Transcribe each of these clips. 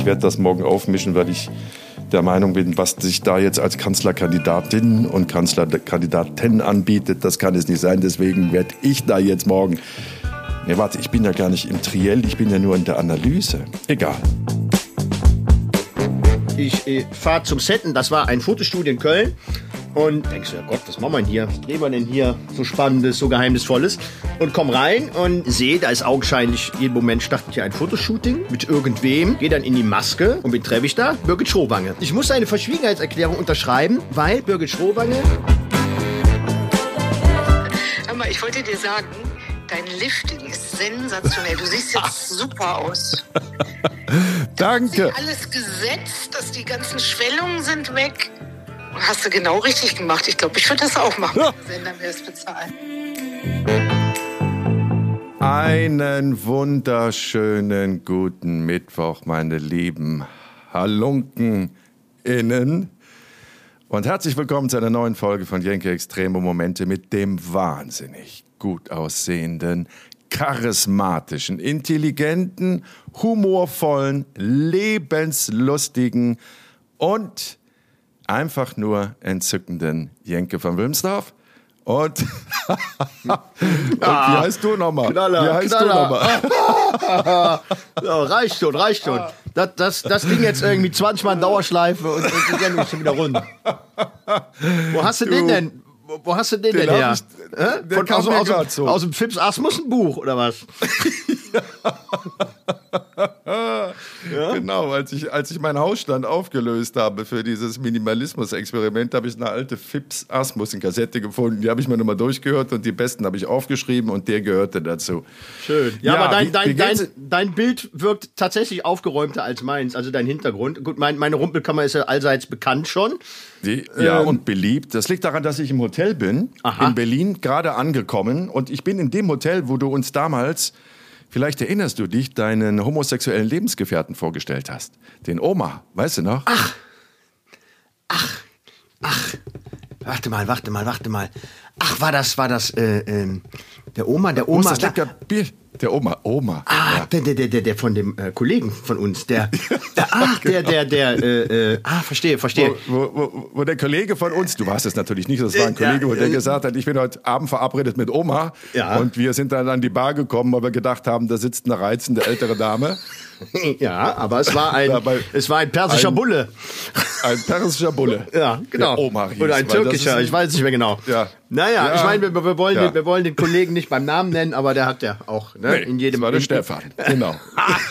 Ich werde das morgen aufmischen, weil ich der Meinung bin, was sich da jetzt als Kanzlerkandidatin und Kanzlerkandidatin anbietet, das kann es nicht sein. Deswegen werde ich da jetzt morgen. Ne, warte, ich bin ja gar nicht im Triell, ich bin ja nur in der Analyse. Egal. Ich äh, fahre zum Setten, das war ein Fotostudio in Köln. Und denkst du, ja Gott, was machen wir denn hier? Was drehen wir denn hier so Spannendes, so Geheimnisvolles? Und komm rein und sehe, da ist augenscheinlich jeden Moment startet hier ein Fotoshooting mit irgendwem. Gehe dann in die Maske und wen treffe ich da? Birgit Schrobange. Ich muss eine Verschwiegenheitserklärung unterschreiben, weil Birgit Schrobange... Aber ich wollte dir sagen, dein Lifting ist sensationell. Du siehst jetzt super aus. Danke. Alles gesetzt, dass die ganzen Schwellungen sind weg. Hast du genau richtig gemacht. Ich glaube, ich würde das auch machen. Ja. Sender mir das bezahlen. Einen wunderschönen guten Mittwoch, meine lieben Halunken innen. Und herzlich willkommen zu einer neuen Folge von Jenke Extreme Momente mit dem wahnsinnig gut aussehenden, charismatischen, intelligenten, humorvollen, lebenslustigen und einfach nur entzückenden Jenke von Wilmsdorf. Und, und Ah, wie heißt du nochmal? Knaller, wie heißt Knaller. du nochmal? Ja, reicht schon, reicht schon. Das, das, das Ding jetzt irgendwie 20 Mal in Dauerschleife und, und die Sendung ist schon wieder rund. Wo hast du den Du, denn? Wo, hast du den, den denn her? ich- der Von, kam aus, mir aus, so. aus dem Fips Asmussen Buch oder was? Genau, als ich, als ich meinen Hausstand aufgelöst habe für dieses Minimalismus-Experiment, habe ich eine alte Fips Asmussen-Kassette gefunden. Die habe ich mir nochmal durchgehört und die besten habe ich aufgeschrieben und der gehörte dazu. Schön. Ja, Ja, aber dein, dein, dein, dein Bild wirkt tatsächlich aufgeräumter als meins, also dein Hintergrund. Gut, mein, meine Rumpelkammer ist ja allseits bekannt schon. Die, ja, und beliebt. Das liegt daran, dass ich im Hotel bin, Aha. in Berlin, gerade angekommen. Und ich bin in dem Hotel, wo du uns damals, vielleicht erinnerst du dich, deinen homosexuellen Lebensgefährten vorgestellt hast. Den Oma, weißt du noch? Ach, Warte mal, warte mal, warte mal. Ach, war das, war das, äh, ähm, der Oma, der Oma, Oma. das da- lecker Bier. Der Oma, Oma. Ah, der, der, der, der, der von dem äh, Kollegen von uns, der, der ach, der, der, der, äh, äh, ah, verstehe, verstehe. Wo, wo, wo der Kollege von uns, du warst es natürlich nicht, das war ein Kollege, wo der äh, gesagt hat, ich bin heute Abend verabredet mit Oma. Ja. Und wir sind dann an die Bar gekommen, weil wir gedacht haben, da sitzt eine reizende ältere Dame. Ja, aber es war ein, Dabei- es war ein persischer ein- Bulle. Ein persischer Bulle. Ja, genau. Hieß, Oder ein türkischer, ich weiß nicht mehr genau. Ja. Naja, Ja. ich meine, wir, wir, wollen Ja. den, wir wollen den Kollegen nicht beim Namen nennen, aber der hat ja auch ne, Nee, in jedem das war der in, Stefan. Genau.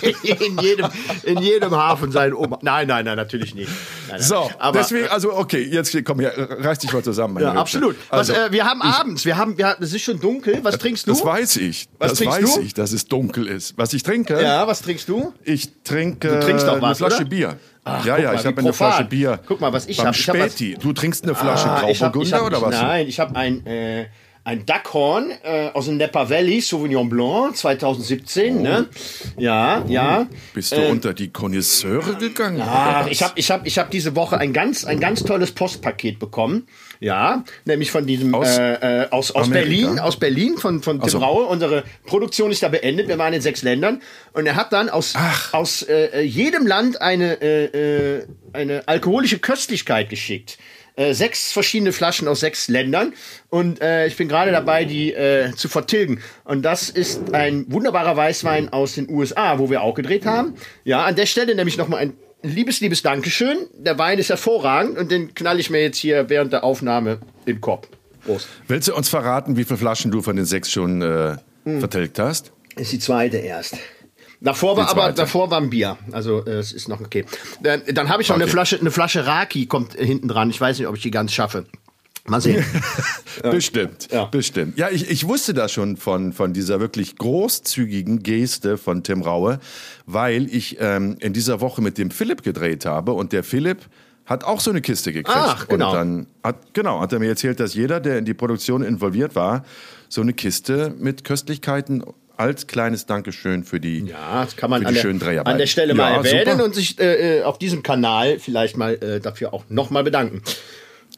in jedem in jedem Hafen sein Oma. Nein, nein, nein, natürlich nicht. Nein. So, aber deswegen, also okay, jetzt komm hier, reiß dich mal zusammen. meine ja, absolut. Was, Also, äh, wir haben abends, wir haben, wir es ist schon dunkel. Was trinkst du? das weiß ich. Was das weiß du? ich, dass es dunkel ist. Was ich trinke? ja, was trinkst du? Ich trinke Du trinkst doch eine was, Flasche oder? Bier. Ach, ja, ja, mal, ich habe eine. Flasche Bier. Guck mal, was ich beim hab. Ich hab was- Späti. Du trinkst eine Flasche Ah, Grauburgunder oder was? Nein, ich habe ein, äh, ein Duckhorn äh, aus dem Napa Valley, Sauvignon Blanc, 2017. Ne? Ja, ja. Bist du unter die Konnoisseure gegangen? Ah, ich habe ich hab, ich hab diese Woche ein ganz, ein ganz tolles Postpaket bekommen. Ja, nämlich von diesem Aus äh, äh, aus, aus Amerika? Berlin, aus Berlin von von Tim Ach so. Raue. Unsere Produktion ist da beendet. Wir waren in sechs Ländern und er hat dann aus Ach. aus äh, jedem Land eine äh, äh, eine alkoholische Köstlichkeit geschickt. Äh, sechs verschiedene Flaschen aus sechs Ländern und äh, ich bin gerade dabei, die äh, zu vertilgen. Und das ist ein wunderbarer Weißwein aus den USA, wo wir auch gedreht haben. Ja, an der Stelle nämlich nochmal ein liebes, liebes Dankeschön. Der Wein ist hervorragend und den knall ich mir jetzt hier während der Aufnahme in den Kopf. Prost. Willst du uns verraten, wie viele Flaschen du von den sechs schon äh, Hm. vertilgt hast? Ist die zweite erst. Davor war aber davor war ein Bier, also äh, es ist noch okay. Dann, dann habe ich noch eine Okay. Flasche, eine Flasche Raki kommt äh, hinten dran. Ich weiß nicht, ob ich die ganz schaffe. Mal sehen. Bestimmt, Ja. bestimmt. Ja, ich, ich wusste das schon von, von dieser wirklich großzügigen Geste von Tim Raue, weil ich ähm, in dieser Woche mit dem Philipp gedreht habe und der Philipp hat auch so eine Kiste gekriegt. Ach, genau. Und dann hat, genau, hat er mir erzählt, dass jeder, der in die Produktion involviert war, so eine Kiste mit Köstlichkeiten als kleines Dankeschön für die, Ja, das kann man an der, schönen Dreharbeiten. an der Stelle mal Ja, erwähnen super. und sich äh, äh, auf diesem Kanal vielleicht mal äh, dafür auch nochmal bedanken.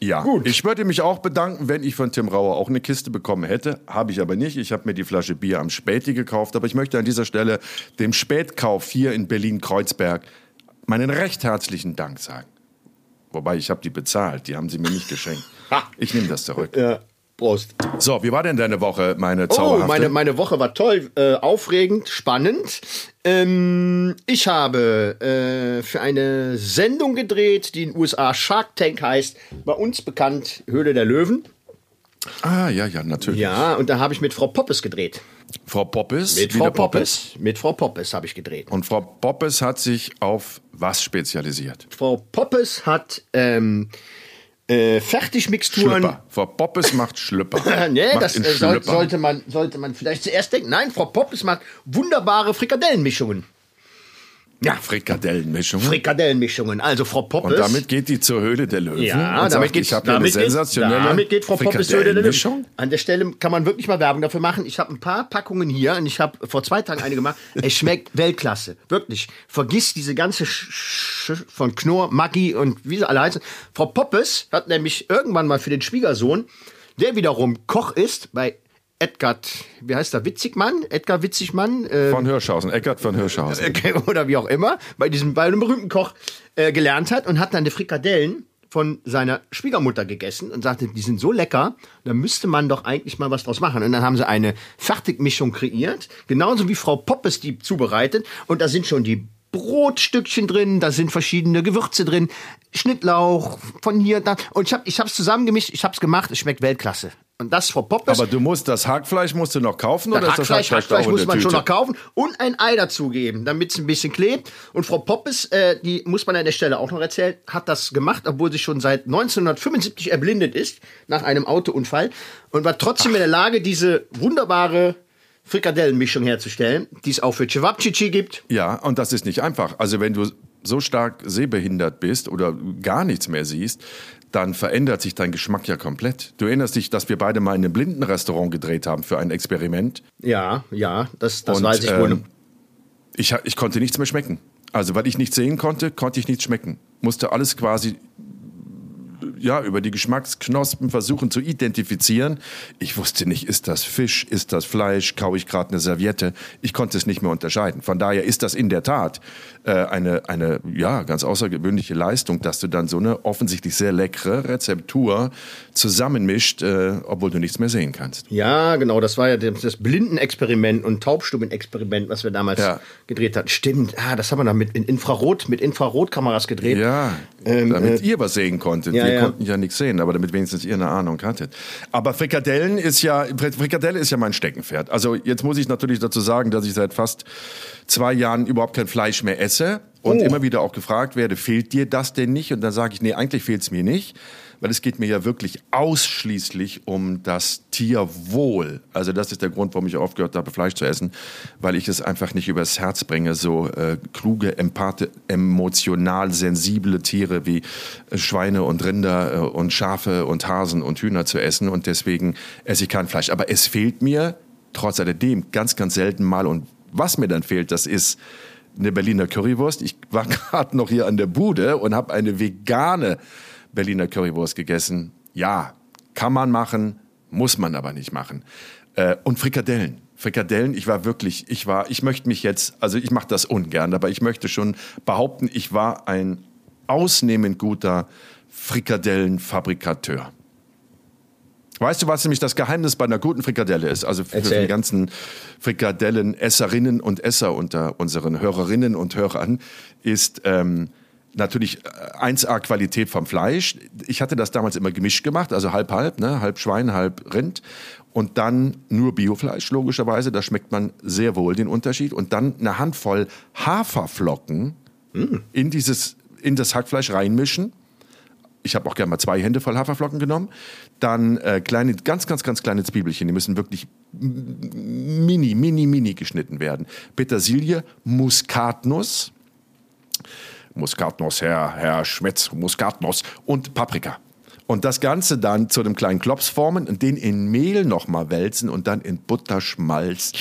Ja, Gut. ich würde mich auch bedanken, wenn ich von Tim Rauer auch eine Kiste bekommen hätte. Habe ich aber nicht. Ich habe mir die Flasche Bier am Späti gekauft. Aber ich möchte an dieser Stelle dem Spätkauf hier in Berlin-Kreuzberg meinen recht herzlichen Dank sagen. Wobei, ich habe die bezahlt, die haben sie mir nicht geschenkt. Ich nehme das zurück. Ja. Prost. So, wie war denn deine Woche, meine Oh, zauberhafte? meine, meine Woche war toll, äh, aufregend, spannend. Ähm, ich habe äh, für eine Sendung gedreht, die in den USA Shark Tank heißt, bei uns bekannt Höhle der Löwen. ah, ja, ja, natürlich. Ja, und da habe ich mit Frau Poppes gedreht. Frau Poppes. Mit Frau Poppes. Mit Frau Poppes habe ich gedreht. Und Frau Poppes hat sich auf was spezialisiert? Frau Poppes hat ähm, äh, Fertigmixturen. Schlüpper. Frau Poppes macht Schlüpper. nee, macht das äh, soll, sollte, man, sollte man vielleicht zuerst denken. Nein, Frau Poppes macht wunderbare Frikadellenmischungen. Ja, Frikadellenmischung. Frikadellenmischungen. Also Frau Poppes. und damit geht die zur Höhle der Löwen. ja, damit sagt, geht, ich habe eine damit, geht, sensationelle damit geht Frau Poppes zur Höhle der Löwen. An der Stelle kann man wirklich mal Werbung dafür machen. Ich habe ein paar Packungen hier und ich habe vor zwei Tagen eine gemacht. Es schmeckt Weltklasse. Wirklich. Vergiss diese ganze Sch Sch von Knorr, Maggi und wie sie alle heißen. Frau Poppes hat nämlich irgendwann mal für den Schwiegersohn, der wiederum Koch ist, bei Edgar, wie heißt der, Witzigmann? Edgar Witzigmann? Äh, Von Hirschhausen, Eckart von Hirschhausen. äh, oder wie auch immer, bei diesem bei einem berühmten Koch äh, gelernt hat und hat dann die Frikadellen von seiner Schwiegermutter gegessen und sagte, die sind so lecker, da müsste man doch eigentlich mal was draus machen. Und dann haben sie eine Fertigmischung kreiert, genauso wie Frau Poppes die zubereitet. Und da sind schon die Brotstückchen drin, da sind verschiedene Gewürze drin, Schnittlauch von hier, da. Und ich habe ich hab's zusammengemischt, ich habe es gemacht, es schmeckt Weltklasse. Und das Frau Poppes. Aber du musst das Hackfleisch musst du noch kaufen oder Das ist das Hackfleisch, Hackfleisch, Hackfleisch in muss man schon Tüte? noch kaufen und ein Ei dazugeben, damit es ein bisschen klebt. Und Frau Poppes, äh, die muss man an der Stelle auch noch erzählen, hat das gemacht, obwohl sie schon seit 1975 erblindet ist nach einem Autounfall und war trotzdem in der Lage, diese wunderbare Frikadellenmischung herzustellen, die es auch für Cevapcici gibt. Ja, und das ist nicht einfach. Also wenn du so stark sehbehindert bist oder gar nichts mehr siehst, dann verändert sich dein Geschmack ja komplett. Du erinnerst dich, dass wir beide mal in einem Blindenrestaurant gedreht haben für ein Experiment. Ja, ja, das, das Und, weiß ich wohl. ähm, Ich, ha- ich konnte nichts mehr schmecken. Also, weil ich nichts sehen konnte, konnte ich nichts schmecken. Musste alles quasi ja, über die Geschmacksknospen versuchen zu identifizieren. Ich wusste nicht, ist das Fisch, ist das Fleisch, kaue ich gerade eine Serviette. Ich konnte es nicht mehr unterscheiden. Von daher ist das in der Tat äh, eine, eine ja, ganz außergewöhnliche Leistung, dass du dann so eine offensichtlich sehr leckere Rezeptur zusammenmischt, äh, obwohl du nichts mehr sehen kannst. Ja, genau, das war ja das Blindenexperiment und Taubstummenexperiment, was wir damals Ja. gedreht hatten. Stimmt, ah, das haben wir dann mit in Infrarot, mit Infrarotkameras gedreht. Ja, damit ihr was sehen konntet. Ähm, äh, ja, ja. Konnten ja nichts sehen, aber damit wenigstens ihr eine Ahnung hattet. Aber Frikadellen ist ja, Frikadelle ist ja mein Steckenpferd. Also jetzt muss ich natürlich dazu sagen, dass ich seit fast zwei Jahren überhaupt kein Fleisch mehr esse und Oh. immer wieder auch gefragt werde, fehlt dir das denn nicht? Und dann sage ich, nee, eigentlich fehlt es mir nicht. Weil es geht mir ja wirklich ausschließlich um das Tierwohl. Also das ist der Grund, warum ich aufgehört habe, Fleisch zu essen, weil ich es einfach nicht übers Herz bringe, so äh, kluge, empathe, emotional sensible Tiere wie äh, Schweine und Rinder äh, und Schafe und Hasen und Hühner zu essen. Und deswegen esse ich kein Fleisch. Aber es fehlt mir trotz alledem ganz, ganz selten mal. Und was mir dann fehlt, das ist eine Berliner Currywurst. Ich war gerade noch hier an der Bude und habe eine vegane Berliner Currywurst gegessen. Ja, kann man machen, muss man aber nicht machen. Äh, und Frikadellen. Frikadellen, ich war wirklich, ich war, ich möchte mich jetzt, also ich mache das ungern, aber ich möchte schon behaupten, ich war ein ausnehmend guter Frikadellenfabrikateur. Weißt du, was nämlich das Geheimnis bei einer guten Frikadelle ist? Also für Erzähl. die ganzen Frikadellen-Esserinnen und Esser unter unseren Hörerinnen und Hörern ist ähm, natürlich äh, 1A-Qualität vom Fleisch. Ich hatte das damals immer gemischt gemacht, also halb-halb, ne? halb Schwein, halb Rind. Und dann nur Biofleisch, logischerweise. Da schmeckt man sehr wohl den Unterschied. Und dann eine Handvoll Haferflocken in, dieses, in das Hackfleisch reinmischen ich habe auch gerne mal zwei Hände voll Haferflocken genommen. Dann äh, kleine, ganz, ganz, ganz kleine Zwiebelchen. Die müssen wirklich mini, mini, mini geschnitten werden. Petersilie, Muskatnuss. Muskatnuss, Herr, Herr Schmetz, Muskatnuss und Paprika. Und das Ganze dann zu einem kleinen Klops formen und den in Mehl nochmal wälzen und dann in Butterschmalz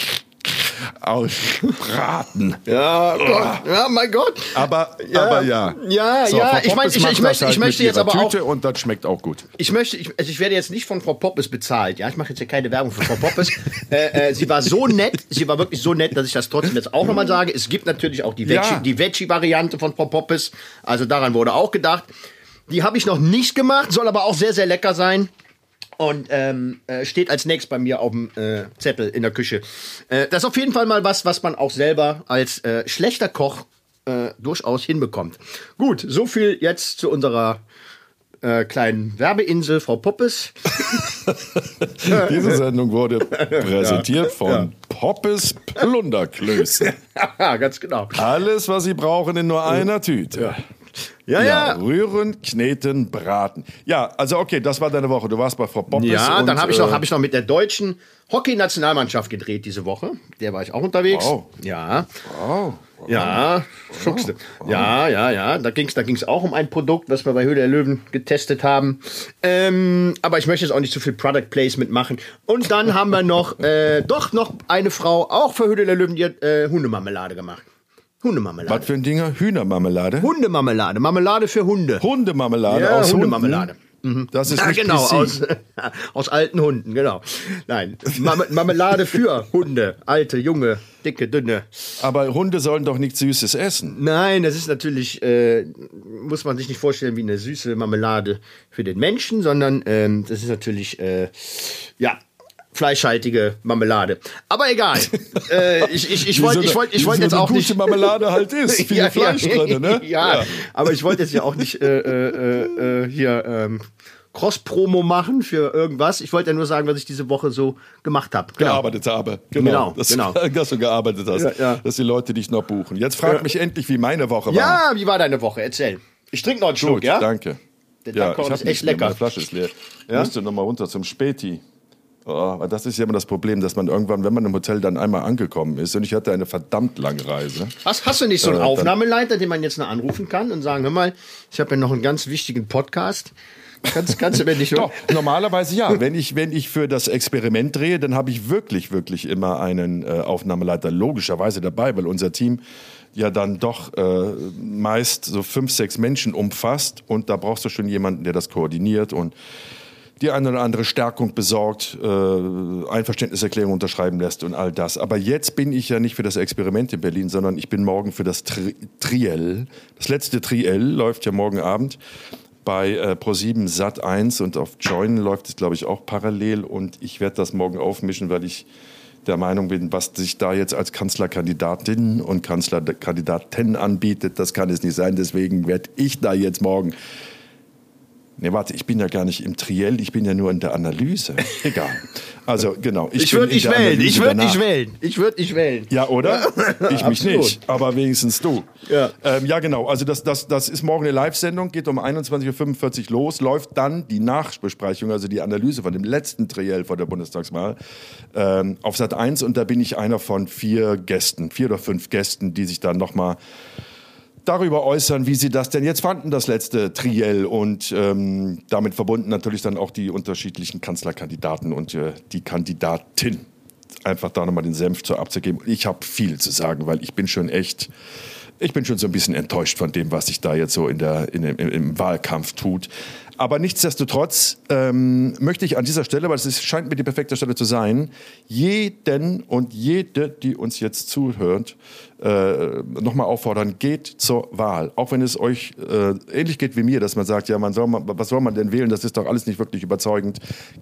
aus Braten. Ja, Gott, ja, mein Gott. Aber ja, aber ja. Ja, So, ja, ich meine, ich, ich möchte, halt ich möchte jetzt aber auch, Tüte und das schmeckt auch gut. ich möchte, ich, also ich werde jetzt nicht von Frau Poppes bezahlt, ja, ich mache jetzt hier keine Werbung für Frau Poppes. äh, äh, sie war so nett, sie war wirklich so nett, dass ich das trotzdem jetzt auch nochmal sage. Es gibt natürlich auch die Veggie, Ja. die Veggie-Variante von Frau Poppes, also daran wurde auch gedacht. Die habe ich noch nicht gemacht, soll aber auch sehr, sehr lecker sein. Und ähm, äh, steht als nächstes bei mir auf dem äh, Zettel in der Küche. Äh, das ist auf jeden Fall mal was, was man auch selber als äh, schlechter Koch äh, durchaus hinbekommt. Gut, so viel jetzt zu unserer äh, kleinen Werbeinsel, Frau Poppes. Diese Sendung wurde präsentiert von Poppes Plunderklöße. ja, ganz genau. Alles, was Sie brauchen, in nur einer Tüte. Ja, Ja, ja. rühren, kneten, braten. Ja, also okay, das war deine Woche. Du warst bei Frau Poppes. Ja, dann habe ich, noch- äh, hab ich noch mit der deutschen Hockey-Nationalmannschaft gedreht diese Woche. Der war ich auch unterwegs. Wow. Ja. Oh, Ja, schuckste. Ja, ja, ja. Da ging's, da ging's auch um ein Produkt, was wir bei Höhle der Löwen getestet haben. Ähm, aber ich möchte jetzt auch nicht zu viel Product Placement machen. Und dann haben wir noch, äh, doch noch eine Frau, auch für Höhle der Löwen, die hat äh, Hundemarmelade gemacht. Hundemarmelade. was für ein Dinger? Hühnermarmelade? Hundemarmelade. Marmelade für Hunde. Hundemarmelade Ja, aus Hundemarmelade. Hunden. Das ist Ja, nicht genau, PC. aus, aus alten Hunden, genau. Nein, Marme- Marmelade für Hunde. Alte, junge, dicke, dünne. Aber Hunde sollen doch nichts Süßes essen. Nein, das ist natürlich, äh, muss man sich nicht vorstellen wie eine süße Marmelade für den Menschen, sondern ähm, das ist natürlich, äh, ja, fleischhaltige Marmelade. Aber egal. äh, ich ich, ich wollte so ich ich wie wollte so jetzt auch gute nicht. Marmelade halt ist. Viel Fleisch drin, ne? Ja, aber ich wollte jetzt ja auch nicht äh, äh, äh, hier ähm, Cross-Promo machen für irgendwas. Ich wollte ja nur sagen, was ich diese Woche so gemacht habe. Genau. gearbeitet habe. Genau, Genau, dass, genau. dass du gearbeitet hast, Ja, ja. dass die Leute dich noch buchen. Jetzt frag mich endlich, wie meine Woche war. Ja, wie war deine Woche? Erzähl. Ich trinke noch einen Schluck, ja? danke. Der ja, ich hab ist echt lecker. Meine Flasche ist leer. Ich musste noch mal runter zum Späti. Oh, das ist ja immer das Problem, dass man irgendwann, wenn man im Hotel dann einmal angekommen ist, und ich hatte eine verdammt lange Reise. Hast, hast du nicht so einen Äh, Aufnahmeleiter, den man jetzt noch anrufen kann und sagen, hör mal, ich habe ja noch einen ganz wichtigen Podcast. Kannst, kannst du mir nicht Doch, normalerweise ja. Wenn ich, wenn ich für das Experiment drehe, dann habe ich wirklich, wirklich immer einen äh, Aufnahmeleiter logischerweise dabei, weil unser Team ja dann doch äh, meist so fünf, sechs Menschen umfasst und da brauchst du schon jemanden, der das koordiniert und die eine oder andere Stärkung besorgt, äh, Einverständniserklärung unterschreiben lässt und all das. Aber jetzt bin ich ja nicht für das Experiment in Berlin, sondern ich bin morgen für das Tri Triell. Das letzte Triell läuft ja morgen Abend bei äh, Pro7 Sat 1 und auf Join läuft es, glaube ich, auch parallel. Und ich werde das morgen aufmischen, weil ich der Meinung bin, was sich da jetzt als Kanzlerkandidatin und Kanzlerkandidatin anbietet, das kann es nicht sein. Deswegen werde ich da jetzt morgen Nee, warte, ich bin ja gar nicht im Triell, ich bin ja nur in der Analyse. Egal. Also, genau. Ich bin würde nicht wählen. Ich würde nicht wählen. Ich würde nicht wählen. Ja, oder? Ich mich Absolut. nicht, aber wenigstens du. Ja. ähm, ja genau. Also das, das, das ist morgen eine Live-Sendung, geht um 21.45 Uhr los, läuft dann die Nachbesprechung, also die Analyse von dem letzten Triell vor der Bundestagswahl ähm, auf Sat 1 und da bin ich einer von vier Gästen, vier oder fünf Gästen, die sich dann nochmal darüber äußern, wie sie das denn jetzt fanden, das letzte Triell und ähm, damit verbunden natürlich dann auch die unterschiedlichen Kanzlerkandidaten und äh, die Kandidatin. Einfach da nochmal den Senf zu abzugeben. Ich habe viel zu sagen, weil ich bin schon echt, ich bin schon so ein bisschen enttäuscht von dem, was sich da jetzt so in der, in, im, im Wahlkampf tut. Aber nichtsdestotrotz ähm, möchte ich an dieser Stelle, weil es scheint mir die perfekte Stelle zu sein, jeden und jede, die uns jetzt zuhört, äh, nochmal auffordern, geht zur Wahl. Auch wenn es euch äh, ähnlich geht wie mir, dass man sagt, ja, man soll was soll man denn wählen? Das ist doch alles nicht wirklich überzeugend.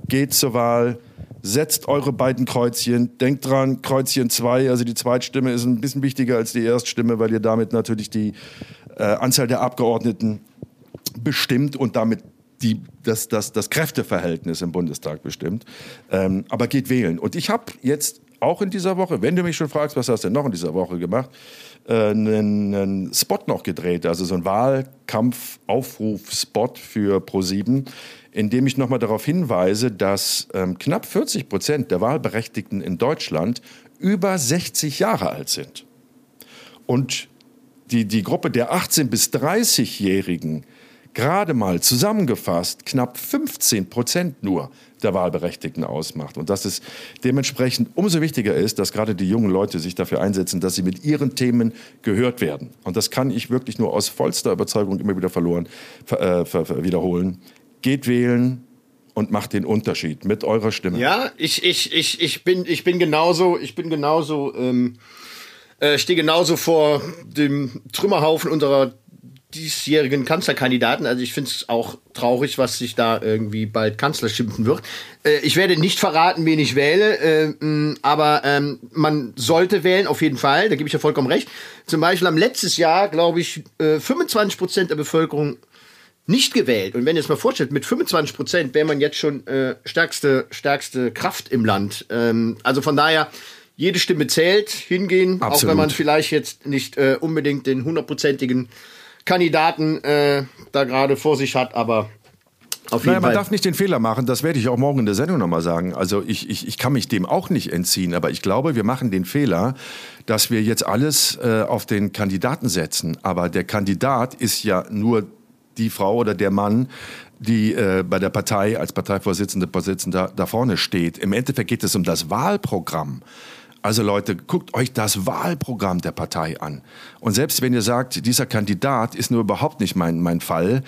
Geht zur Wahl, setzt eure beiden Kreuzchen, denkt dran, Kreuzchen 2, also die Zweitstimme ist ein bisschen wichtiger als die Erststimme, weil ihr damit natürlich die äh, Anzahl der Abgeordneten bestimmt und damit die, das, das, das Kräfteverhältnis im Bundestag bestimmt. Ähm, aber geht wählen. Und ich habe jetzt auch in dieser Woche, wenn du mich schon fragst, was hast du denn noch in dieser Woche gemacht, äh, einen, einen Spot noch gedreht, also so einen Wahlkampf-Aufruf-Spot für ProSieben, in dem ich nochmal darauf hinweise, dass ähm, knapp 40 Prozent der Wahlberechtigten in Deutschland über 60 Jahre alt sind. Und die, die Gruppe der 18- bis 30-Jährigen gerade mal zusammengefasst knapp 15 Prozent nur der Wahlberechtigten ausmacht. Und dass es dementsprechend umso wichtiger ist, dass gerade die jungen Leute sich dafür einsetzen, dass sie mit ihren Themen gehört werden. Und das kann ich wirklich nur aus vollster Überzeugung immer wieder verloren, äh, wiederholen. Geht wählen, und macht den Unterschied mit eurer Stimme. Ja, ich, ich, ich, ich, bin, ich bin genauso, ich bin genauso, ähm, äh, stehe genauso vor dem Trümmerhaufen unserer diesjährigen Kanzlerkandidaten. Also ich finde es auch traurig, was sich da irgendwie bald Kanzler schimpfen wird. Äh, ich werde nicht verraten, wen ich wähle, äh, aber ähm, man sollte wählen, auf jeden Fall. Da gebe ich ja vollkommen recht. Zum Beispiel am letztes Jahr, glaube ich, äh, 25 Prozent der Bevölkerung nicht gewählt. Und wenn ihr es mal vorstellt, mit 25 Prozent wäre man jetzt schon äh, stärkste, stärkste Kraft im Land. Ähm, also von daher, jede Stimme zählt, hingehen, Absolut. auch wenn man vielleicht jetzt nicht äh, unbedingt den hundertprozentigen Kandidaten äh, da gerade vor sich hat, aber auf jeden naja, man darf nicht den Fehler machen, das werde ich auch morgen in der Sendung nochmal sagen. Also ich, ich, ich kann mich dem auch nicht entziehen, aber ich glaube, wir machen den Fehler, dass wir jetzt alles äh, auf den Kandidaten setzen. Aber der Kandidat ist ja nur die Frau oder der Mann, die äh, bei der Partei als Parteivorsitzende Vorsitzender da vorne steht. Im Endeffekt geht es um das Wahlprogramm. Also Leute, guckt euch das Wahlprogramm der Partei an. Und selbst wenn ihr sagt, dieser Kandidat ist nur überhaupt nicht mein, mein Fall,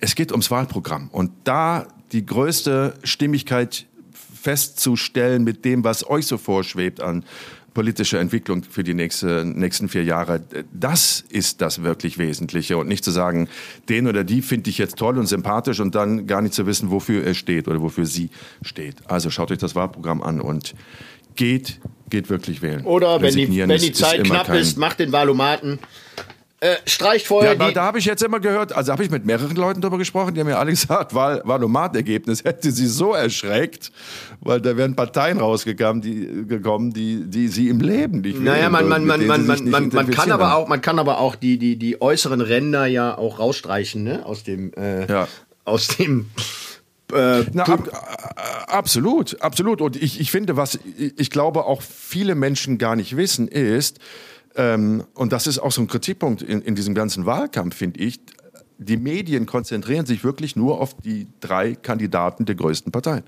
es geht ums Wahlprogramm. Und da die größte Stimmigkeit festzustellen mit dem, was euch so vorschwebt an politischer Entwicklung für die nächste, nächsten vier Jahre, das ist das wirklich Wesentliche. Und nicht zu sagen, den oder die finde ich jetzt toll und sympathisch und dann gar nicht zu wissen, wofür er steht oder wofür sie steht. Also schaut euch das Wahlprogramm an und geht, geht wirklich wählen. Oder wenn die, wenn die Zeit ist knapp ist, macht den Valomaten. Äh, streicht vorher ja, die. Da habe ich jetzt immer gehört, also habe ich mit mehreren Leuten darüber gesprochen, die haben mir alle gesagt, Wahl, Wahlomat-Ergebnis hätte sie so erschreckt, weil da wären Parteien rausgekommen, die, gekommen, die, die sie im Leben nicht Naja, man, man, man, man, man, man, man kann aber auch, man kann aber auch die, die, die äußeren Ränder ja auch rausstreichen, ne? Aus dem, äh, ja. aus dem äh, Na, ab, äh, absolut, absolut. Und ich, ich finde, was ich glaube auch viele Menschen gar nicht wissen, ist, ähm, und das ist auch so ein Kritikpunkt in, in diesem ganzen Wahlkampf, finde ich, die Medien konzentrieren sich wirklich nur auf die drei Kandidaten der größten Parteien.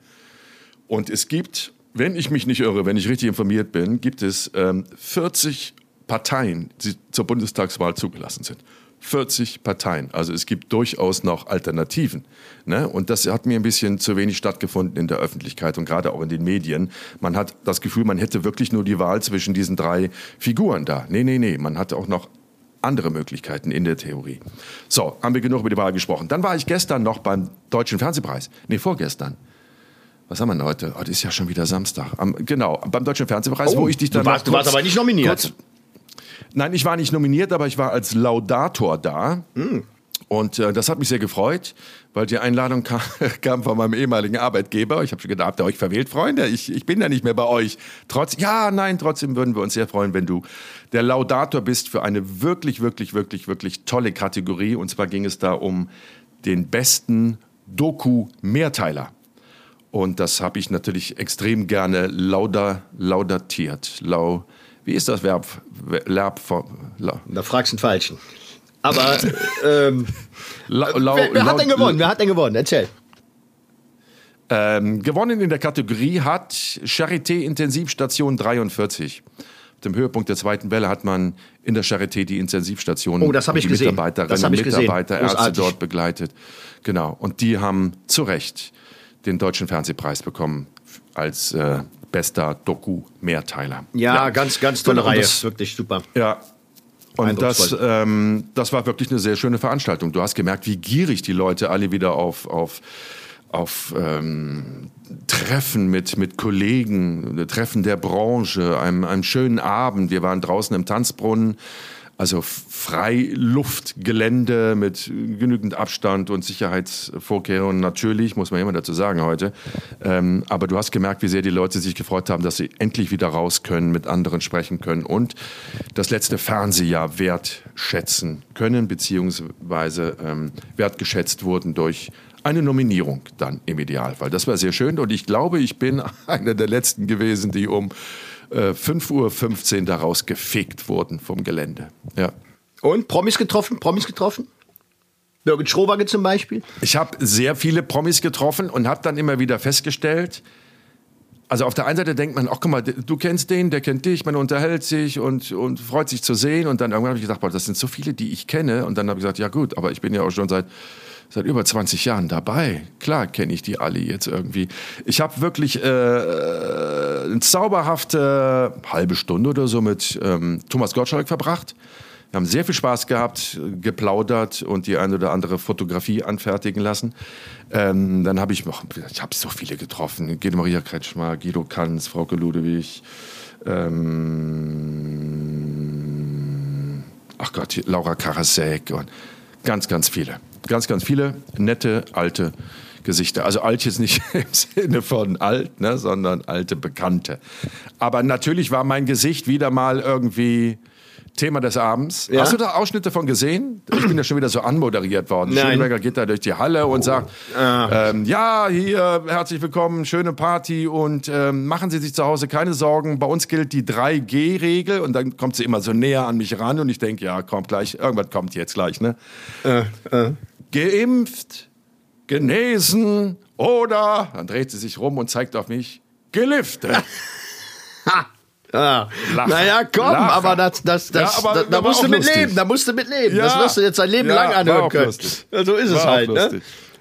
Und es gibt, wenn ich mich nicht irre, wenn ich richtig informiert bin, gibt es ähm, 40 Parteien, die zur Bundestagswahl zugelassen sind. 40 Parteien. Also es gibt durchaus noch Alternativen. Ne? Und das hat mir ein bisschen zu wenig stattgefunden in der Öffentlichkeit und gerade auch in den Medien. Man hat das Gefühl, man hätte wirklich nur die Wahl zwischen diesen drei Figuren da. Nee, nee, nee, man hatte auch noch andere Möglichkeiten in der Theorie. So, haben wir genug über die Wahl gesprochen. Dann war ich gestern noch beim Deutschen Fernsehpreis. Nee, vorgestern. Was haben wir denn heute? Oh, das ist ja schon wieder Samstag. Am, genau, beim Deutschen Fernsehpreis, oh, wo ich dich dann. Du warst, du warst aber nicht nominiert. Kurz, Nein, ich war nicht nominiert, aber ich war als Laudator da. Mm. Und äh, das hat mich sehr gefreut, weil die Einladung kam, kam von meinem ehemaligen Arbeitgeber. Ich habe schon gedacht, habt ihr euch verwählt, Freunde? Ich, ich bin ja nicht mehr bei euch. Trotz, ja, nein, trotzdem würden wir uns sehr freuen, wenn du der Laudator bist für eine wirklich, wirklich, wirklich, wirklich tolle Kategorie. Und zwar ging es da um den besten Doku-Mehrteiler. Und das habe ich natürlich extrem gerne lauda, laudatiert. Lau, wie ist das Verb? Verb. Da fragst du den Falschen. Aber ähm, lau, lau, wer, wer hat denn gewonnen? Wer hat denn gewonnen? Erzähl. Ähm, gewonnen in der Kategorie hat Charité Intensivstation 43. Auf dem Höhepunkt der zweiten Welle hat man in der Charité die Intensivstation oh, das ich die gesehen. Mitarbeiterinnen und Mitarbeiter, Ärzte dort begleitet. Genau. Und die haben zu Recht den Deutschen Fernsehpreis bekommen als äh, bester Doku-Mehrteiler. Ja, ja, ganz, ganz tolle Reihe. Das, wirklich super. Ja. Und das, ähm, das war wirklich eine sehr schöne Veranstaltung. Du hast gemerkt, wie gierig die Leute alle wieder auf, auf, auf ähm, Treffen mit, mit Kollegen, Treffen der Branche, einem, einem schönen Abend. Wir waren draußen im Tanzbrunnen also Freiluftgelände mit genügend Abstand und Sicherheitsvorkehrungen natürlich, muss man immer dazu sagen heute. Ähm, aber du hast gemerkt, wie sehr die Leute sich gefreut haben, dass sie endlich wieder raus können, mit anderen sprechen können und das letzte Fernsehjahr wertschätzen können, beziehungsweise ähm, wertgeschätzt wurden durch eine Nominierung dann im Idealfall. Das war sehr schön und ich glaube, ich bin einer der letzten gewesen, die um äh, 5.15 Uhr daraus gefegt wurden vom Gelände. Ja. Und Promis getroffen? Promis getroffen? Birgit Schrowage zum Beispiel. Ich habe sehr viele Promis getroffen und habe dann immer wieder festgestellt, also auf der einen Seite denkt man, ach guck mal, du kennst den, der kennt dich, man unterhält sich und, und freut sich zu sehen. Und dann irgendwann habe ich gedacht, boah, das sind so viele, die ich kenne. Und dann habe ich gesagt, ja gut, aber ich bin ja auch schon seit, seit über 20 Jahren dabei. Klar kenne ich die alle jetzt irgendwie. Ich habe wirklich äh, eine zauberhafte halbe Stunde oder so mit ähm, Thomas Gottschalk verbracht. Wir haben sehr viel Spaß gehabt, geplaudert und die eine oder andere Fotografie anfertigen lassen. Ähm, dann habe ich noch, ich habe so viele getroffen. Guido Maria Kretschmer, Guido Kanz, Frauke Ludewig, ähm, ach Gott, Laura Karasek und ganz, ganz viele. Ganz, ganz viele nette, alte Gesichter. Also alt jetzt nicht im Sinne von alt, ne, sondern alte Bekannte. Aber natürlich war mein Gesicht wieder mal irgendwie Thema des Abends. Ja? Hast du da Ausschnitte von gesehen? Ich bin ja schon wieder so anmoderiert worden. Nein. Schönberger geht da durch die Halle und sagt, ähm, ja, hier, herzlich willkommen, schöne Party und ähm, machen Sie sich zu Hause keine Sorgen. Bei uns gilt die 3G-Regel und dann kommt sie immer so näher an mich ran und ich denke, ja, kommt gleich, irgendwas kommt jetzt gleich, ne? Geimpft, genesen oder, dann dreht sie sich rum und zeigt auf mich, geliftet. Ja. Lacher. Naja, komm, Lacher. aber das, das, das, Ja, aber da, musst du mit leben, da musst du mit leben. Ja. Das wirst du jetzt dein Leben Ja, lang anhören können. lustig. Ja, so ist es War auch halt, ne?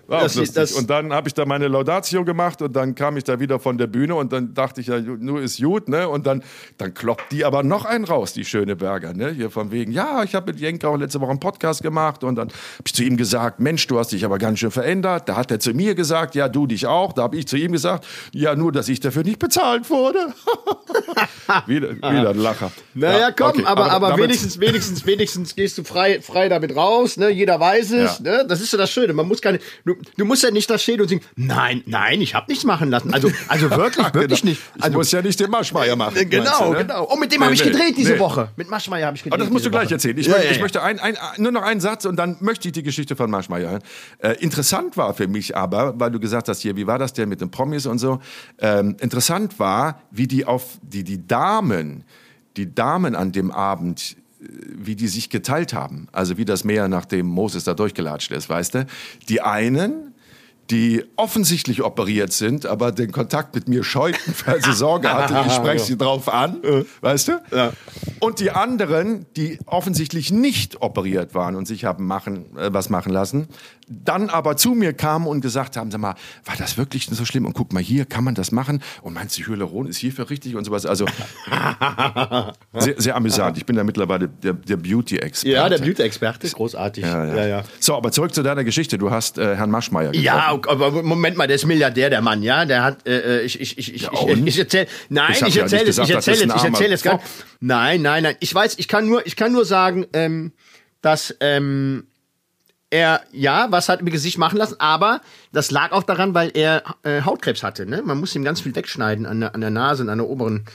War Das- lustig. das- und dann habe ich da meine Laudatio gemacht und dann kam ich da wieder von der Bühne und dann dachte ich ja, nur ist gut, ne? Und dann, dann kloppt die aber noch einen raus, die schöne Berger, ne? Hier von wegen, ja, ich habe mit Jenke auch letzte Woche einen Podcast gemacht und dann habe ich zu ihm gesagt, Mensch, du hast dich aber ganz schön verändert. Da hat er zu mir gesagt, ja, du dich auch. Da habe ich zu ihm gesagt, ja, nur, dass ich dafür nicht bezahlt wurde. wieder, wieder ein Lacher. Naja, Ja, komm, okay, aber, aber, damit- wenigstens, wenigstens, wenigstens gehst du frei, frei damit raus, ne? Jeder weiß es, Ja. ne? Das ist ja das Schöne. Man muss keine, du, musst ja nicht da stehen und sagen, nein, nein, ich habe nichts machen lassen. Also, also wirklich, wirklich Genau. nicht. Ich Also, muss ja nicht den Maschmeier machen. meinst genau, du, ne? genau. Oh, mit dem Nee, habe ich nee, gedreht diese nee. Woche. Mit Maschmeyer habe ich gedreht. Aber das musst du gleich Woche. erzählen. Ich, Ja, möchte, ja, ich ja. möchte ein, ein, nur noch einen Satz und dann möchte ich die Geschichte von Marschmeier hören. Äh, interessant war für mich aber, weil du gesagt hast, hier, wie war das denn mit den Promis und so? Ähm, interessant war, wie die auf die, die Damen, die Damen an dem Abend äh, wie die sich geteilt haben. Also wie das Meer, nachdem Moses da durchgelatscht ist, weißt du? Die einen, die offensichtlich operiert sind, aber den Kontakt mit mir scheuten, weil sie Sorge hatte, ich spreche sie drauf an, weißt du? Ja. Und die anderen, die offensichtlich nicht operiert waren und sich haben machen, äh, was machen lassen, dann aber zu mir kamen und gesagt haben, sag mal, war das wirklich so schlimm? Und guck mal hier, kann man das machen? Und meinst du, Hyaluron ist hierfür richtig und sowas? Also sehr, sehr amüsant. Ich bin da mittlerweile der, der Beauty-Experte. Ja, der Blüteexperte, großartig. Ja, ja. ja. So, aber zurück zu deiner Geschichte. Du hast äh, Herrn Maschmeyer getroffen. Ja, aber Moment mal, der ist Milliardär, der Mann, ja? Der hat, äh, ich, ich, ich, ich, ich, ich erzähle, nein, Ich ich erzähle nicht jetzt, ich erzähle jetzt, ich erzähle jetzt gar armer Nein, nein, nein. Ich weiß, ich kann nur, ich kann nur sagen, ähm, dass, ähm, er, ja, was hat im Gesicht machen lassen, aber das lag auch daran, weil er äh, Hautkrebs hatte. Ne? Man muss ihm ganz viel wegschneiden an der, an der Nase und an der oberen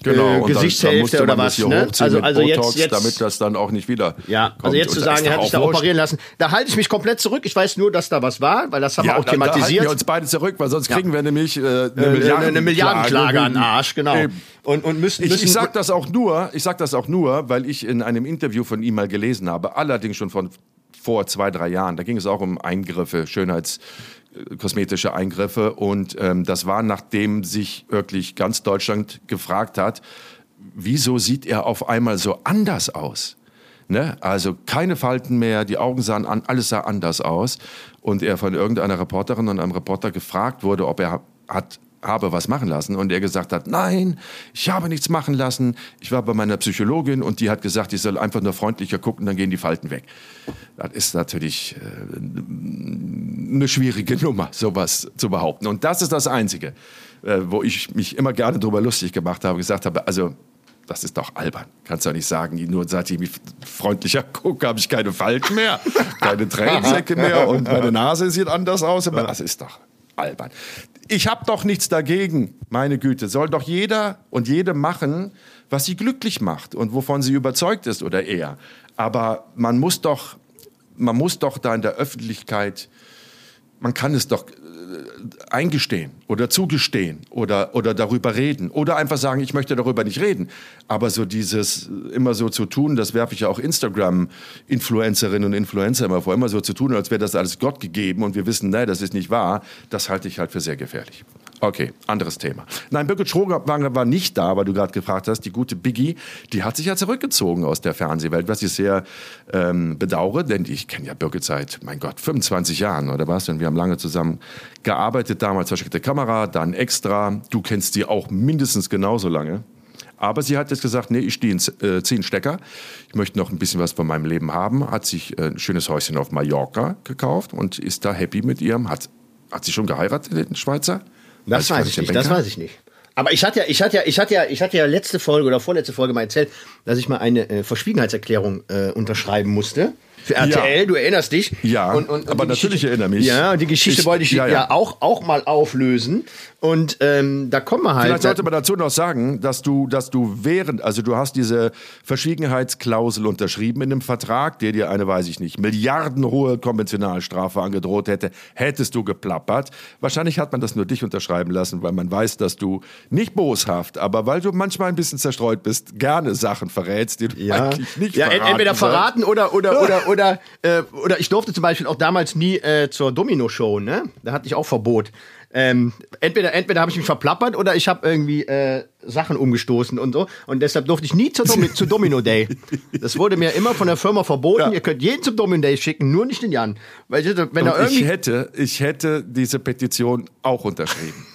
Genau, äh, Gesichtshälfte oder was, ne? Also- also jetzt- Botox, jetzt- damit das dann auch nicht wieder Ja, kommt. also jetzt zu da sagen, er hat sich da operieren lassen, da halte ich mich komplett zurück. Ich weiß nur, dass da was war, weil das haben Ja, wir auch da, da halten thematisiert. wir uns beide zurück, weil sonst kriegen wir nämlich äh, eine, Äh, Milliarden eine Milliardenklage an den Arsch, genau. Eben. Und, und müssen, Ich, müssen ich sag das auch nur, ich sag das auch nur, weil ich in einem Interview von ihm mal gelesen habe, allerdings schon von vor zwei, drei Jahren. Da ging es auch um Eingriffe, Schönheits äh, kosmetische Eingriffe und ähm, das war nachdem sich wirklich ganz Deutschland gefragt hat, wieso sieht er auf einmal so anders aus? Ne? Also keine Falten mehr, die Augen sahen an, alles sah anders aus. Und er von irgendeiner Reporterin und einem Reporter gefragt wurde, ob er hat habe was machen lassen und er gesagt hat, nein, ich habe nichts machen lassen. Ich war bei meiner Psychologin und die hat gesagt, ich soll einfach nur freundlicher gucken, dann gehen die Falten weg. Das ist natürlich äh, eine schwierige Nummer, sowas zu behaupten. Und das ist das Einzige, äh, wo ich mich immer gerne drüber lustig gemacht habe, gesagt habe, also das ist doch albern. Kannst du doch nicht sagen, nur seit ich mich freundlicher gucke, habe ich keine Falten mehr, keine Tränensäcke mehr und meine Nase sieht anders aus. Aber Das ist doch albern. Ich habe doch nichts dagegen, meine Güte. Soll doch jeder und jede machen, was sie glücklich macht und wovon sie überzeugt ist oder er. Aber man muss doch, man muss doch da in der Öffentlichkeit man kann es doch eingestehen oder zugestehen oder, oder darüber reden oder einfach sagen, ich möchte darüber nicht reden. Aber so dieses immer so zu tun, das werfe ich ja auch Instagram-Influencerinnen und Influencer immer vor, immer so zu tun, als wäre das alles Gott gegeben und wir wissen, nein, das ist nicht wahr, das halte ich halt für sehr gefährlich. Okay, anderes Thema. Nein, Birgit Schroger war nicht da, weil du gerade gefragt hast. Die gute Biggie, die hat sich ja zurückgezogen aus der Fernsehwelt, was ich sehr ähm, bedauere, denn ich kenne ja Birgit seit, mein Gott, 25 Jahren oder was? Und wir haben lange zusammen gearbeitet, damals versteckte Kamera, dann extra. Du kennst sie auch mindestens genauso lange. Aber sie hat jetzt gesagt, nee, ich stehe in äh, zehn Stecker. Ich möchte noch ein bisschen was von meinem Leben haben. Hat sich äh, ein schönes Häuschen auf Mallorca gekauft und ist da happy mit ihrem. Hat, hat sie schon geheiratet, den Schweizer? Das weiß ich nicht, das weiß ich nicht. Aber ich hatte ja, ich hatte ja, ich hatte ja, ich hatte ja letzte Folge oder vorletzte Folge mal erzählt, dass ich mal eine äh, Verschwiegenheitserklärung äh, unterschreiben musste für RTL, ja. du erinnerst dich. Ja, und, und, und aber natürlich erinnere mich. Ja, und die Geschichte ich, wollte ich ja, ja. ja, auch, auch mal auflösen. Und ähm, da kommen wir halt. Vielleicht sollte man dazu noch sagen, dass du, dass du während, also du hast diese Verschwiegenheitsklausel unterschrieben in einem Vertrag, der dir eine, weiß ich nicht, milliardenhohe Konventionalstrafe angedroht hätte, hättest du geplappert. Wahrscheinlich hat man das nur dich unterschreiben lassen, weil man weiß, dass du nicht boshaft, aber weil du manchmal ein bisschen zerstreut bist, gerne Sachen verrätst, die du ja. eigentlich nicht ja, verraten entweder verraten oder, oder, oder, oder, äh, oder ich durfte zum Beispiel auch damals nie äh, zur Domino-Show, ne? Da hatte ich auch Verbot. Ähm, entweder entweder habe ich mich verplappert oder ich habe irgendwie äh, Sachen umgestoßen und so. Und deshalb durfte ich nie zu, Domi zu Domino Day. Das wurde mir immer von der Firma verboten. Ja. Ihr könnt jeden zum Domino Day schicken, nur nicht den Jan. Weil wenn er irgendwie ich hätte, ich hätte diese Petition auch unterschrieben.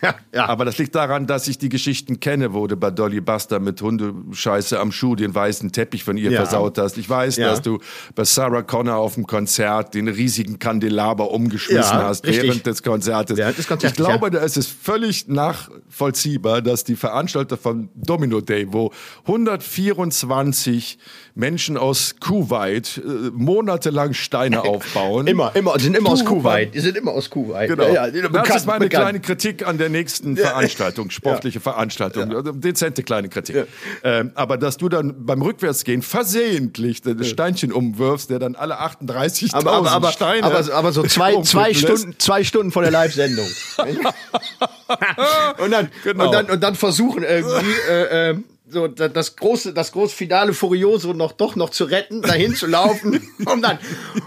Ja, ja. Aber das liegt daran, dass ich die Geschichten kenne, wo du bei Dolly Buster mit Hundescheiße am Schuh den weißen Teppich von ihr ja. versaut hast. Ich weiß, dass du bei Sarah Connor auf dem Konzert den riesigen Kandelaber umgeschmissen hast während des Konzertes. Während des Konzertes. Ich glaube, da ist es völlig nachvollziehbar, dass die Veranstalter von Domino Day, wo 124 Menschen aus Kuwait äh, monatelang Steine aufbauen. immer, immer, die sind immer aus Kuwait. Die sind immer aus Kuwait. Genau. Ja, ja, bekannt, das ist meine bekannt. kleine Kritik an der nächsten Veranstaltung, sportliche ja. Veranstaltung. Ja. Dezente kleine Kritik. Ähm, aber dass du dann beim Rückwärtsgehen versehentlich das Steinchen umwirfst, der dann alle 38.000 aber, aber, aber, Steine. Aber, aber so zwei, zwei, Stunden, zwei Stunden vor der Live-Sendung. und, dann, genau. und, dann, und dann versuchen irgendwie. Äh, äh, so das große, das große Finale Furioso noch doch noch zu retten, dahin zu laufen, um dann,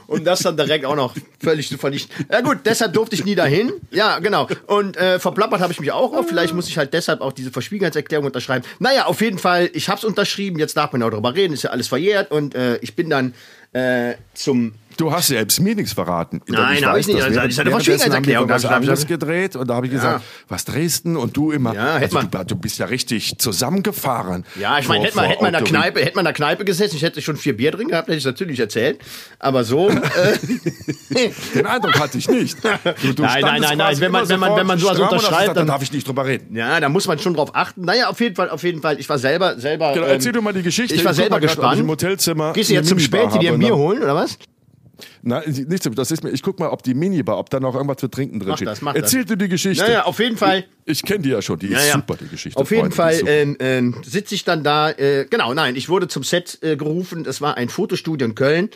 um das dann direkt auch noch völlig zu vernichten. Ja gut, deshalb durfte ich nie dahin. Ja, genau. Und äh, verplappert habe ich mich auch oft. Vielleicht muss ich halt deshalb auch diese Verschwiegenheitserklärung unterschreiben. Naja, auf jeden Fall, ich habe es unterschrieben. Jetzt darf man auch darüber reden. Ist ja alles verjährt. Und äh, ich bin dann äh, zum Du hast selbst mir nichts verraten. Nein, habe ich nicht. Also, ich hatte Verschwiegenheitserklärung. was anderes gedreht und da habe ich gesagt, ja. was Dresden und du immer. Ja, also, du, du, bist ja richtig zusammengefahren. Ja, ich meine, hätte man, hätte man in der Kneipe, hätte man in der Kneipe gesessen, ich hätte schon vier Bier drin gehabt, hätte ich natürlich erzählt. Aber so. Äh, Den Eindruck hatte ich nicht. Du, du nein, nein, nein, nein. Wenn man, wenn man, wenn man sowas unterschreibt, dann, dann darf ich nicht drüber reden. Ja, da muss man schon drauf achten. Naja, auf jeden Fall, auf jeden Fall. Ich war selber, selber. Genau, erzähl ähm, du mal die Geschichte. Ich war selber gespannt. Im Hotelzimmer. Gehst du jetzt zum Späti dir ein Bier holen oder was? Nein, nicht so. Das ist mir. Ich guck mal, ob die Minibar, ob da noch irgendwas zu trinken drin mach steht. Das, mach Erzähl dir die Geschichte. Naja, auf jeden Fall. Ich, ich kenne die ja schon. Die ist super, die Geschichte. Auf jeden Fall ähm, ähm, sitze ich dann da. Äh, genau, nein, ich wurde zum Set äh, gerufen. Das war ein Fotostudio in Köln.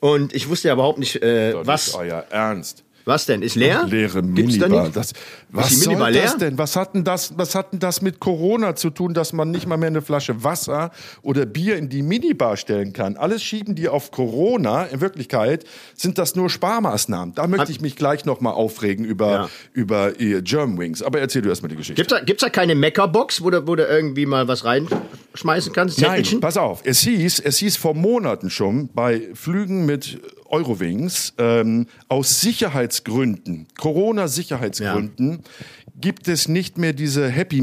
Und ich wusste ja überhaupt nicht, äh, das was. Ist euer Ernst. Was denn? Ist leer? Leere Minibar. Das, was ist Minibar soll das denn? Was hat denn das, was hat denn das mit Corona zu tun, dass man nicht mal mehr eine Flasche Wasser oder Bier in die Minibar stellen kann? Alles schieben die auf Corona. In Wirklichkeit sind das nur Sparmaßnahmen. Da möchte ich mich gleich noch mal aufregen über, ja. über Germanwings. Aber erzähl du erstmal die Geschichte. Gibt's da, gibt's da keine Meckerbox, wo du, wo du irgendwie mal was reinschmeißen kannst? Nein, pass auf. Es hieß, es hieß vor Monaten schon bei Flügen mit Eurowings ähm, aus Sicherheitsgründen, Corona-Sicherheitsgründen, ja. gibt es nicht mehr diese Happy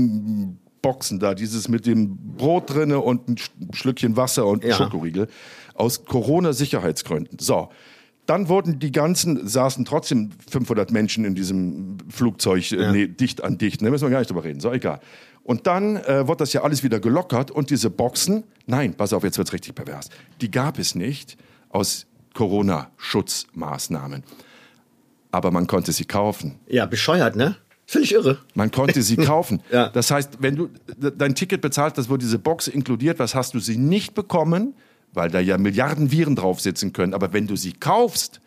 Boxen da, dieses mit dem Brot drinne und ein Schlückchen Wasser und ja. Schokoriegel. Aus Corona-Sicherheitsgründen. So. Dann wurden die ganzen, saßen trotzdem 500 Menschen in diesem Flugzeug, äh, ja. nee, dicht an dicht. Da ne, müssen wir gar nicht drüber reden. So, egal. Und dann äh, wird das ja alles wieder gelockert und diese Boxen, nein, pass auf, jetzt wird's richtig pervers. Die gab es nicht aus Corona-Schutzmaßnahmen. Aber man konnte sie kaufen. Ja, bescheuert, ne? Völlig irre. Man konnte sie kaufen. ja. Das heißt, wenn du dein Ticket bezahlt hast, wo diese Box inkludiert, was hast du sie nicht bekommen, weil da ja Milliarden Viren drauf sitzen können. Aber wenn du sie kaufst,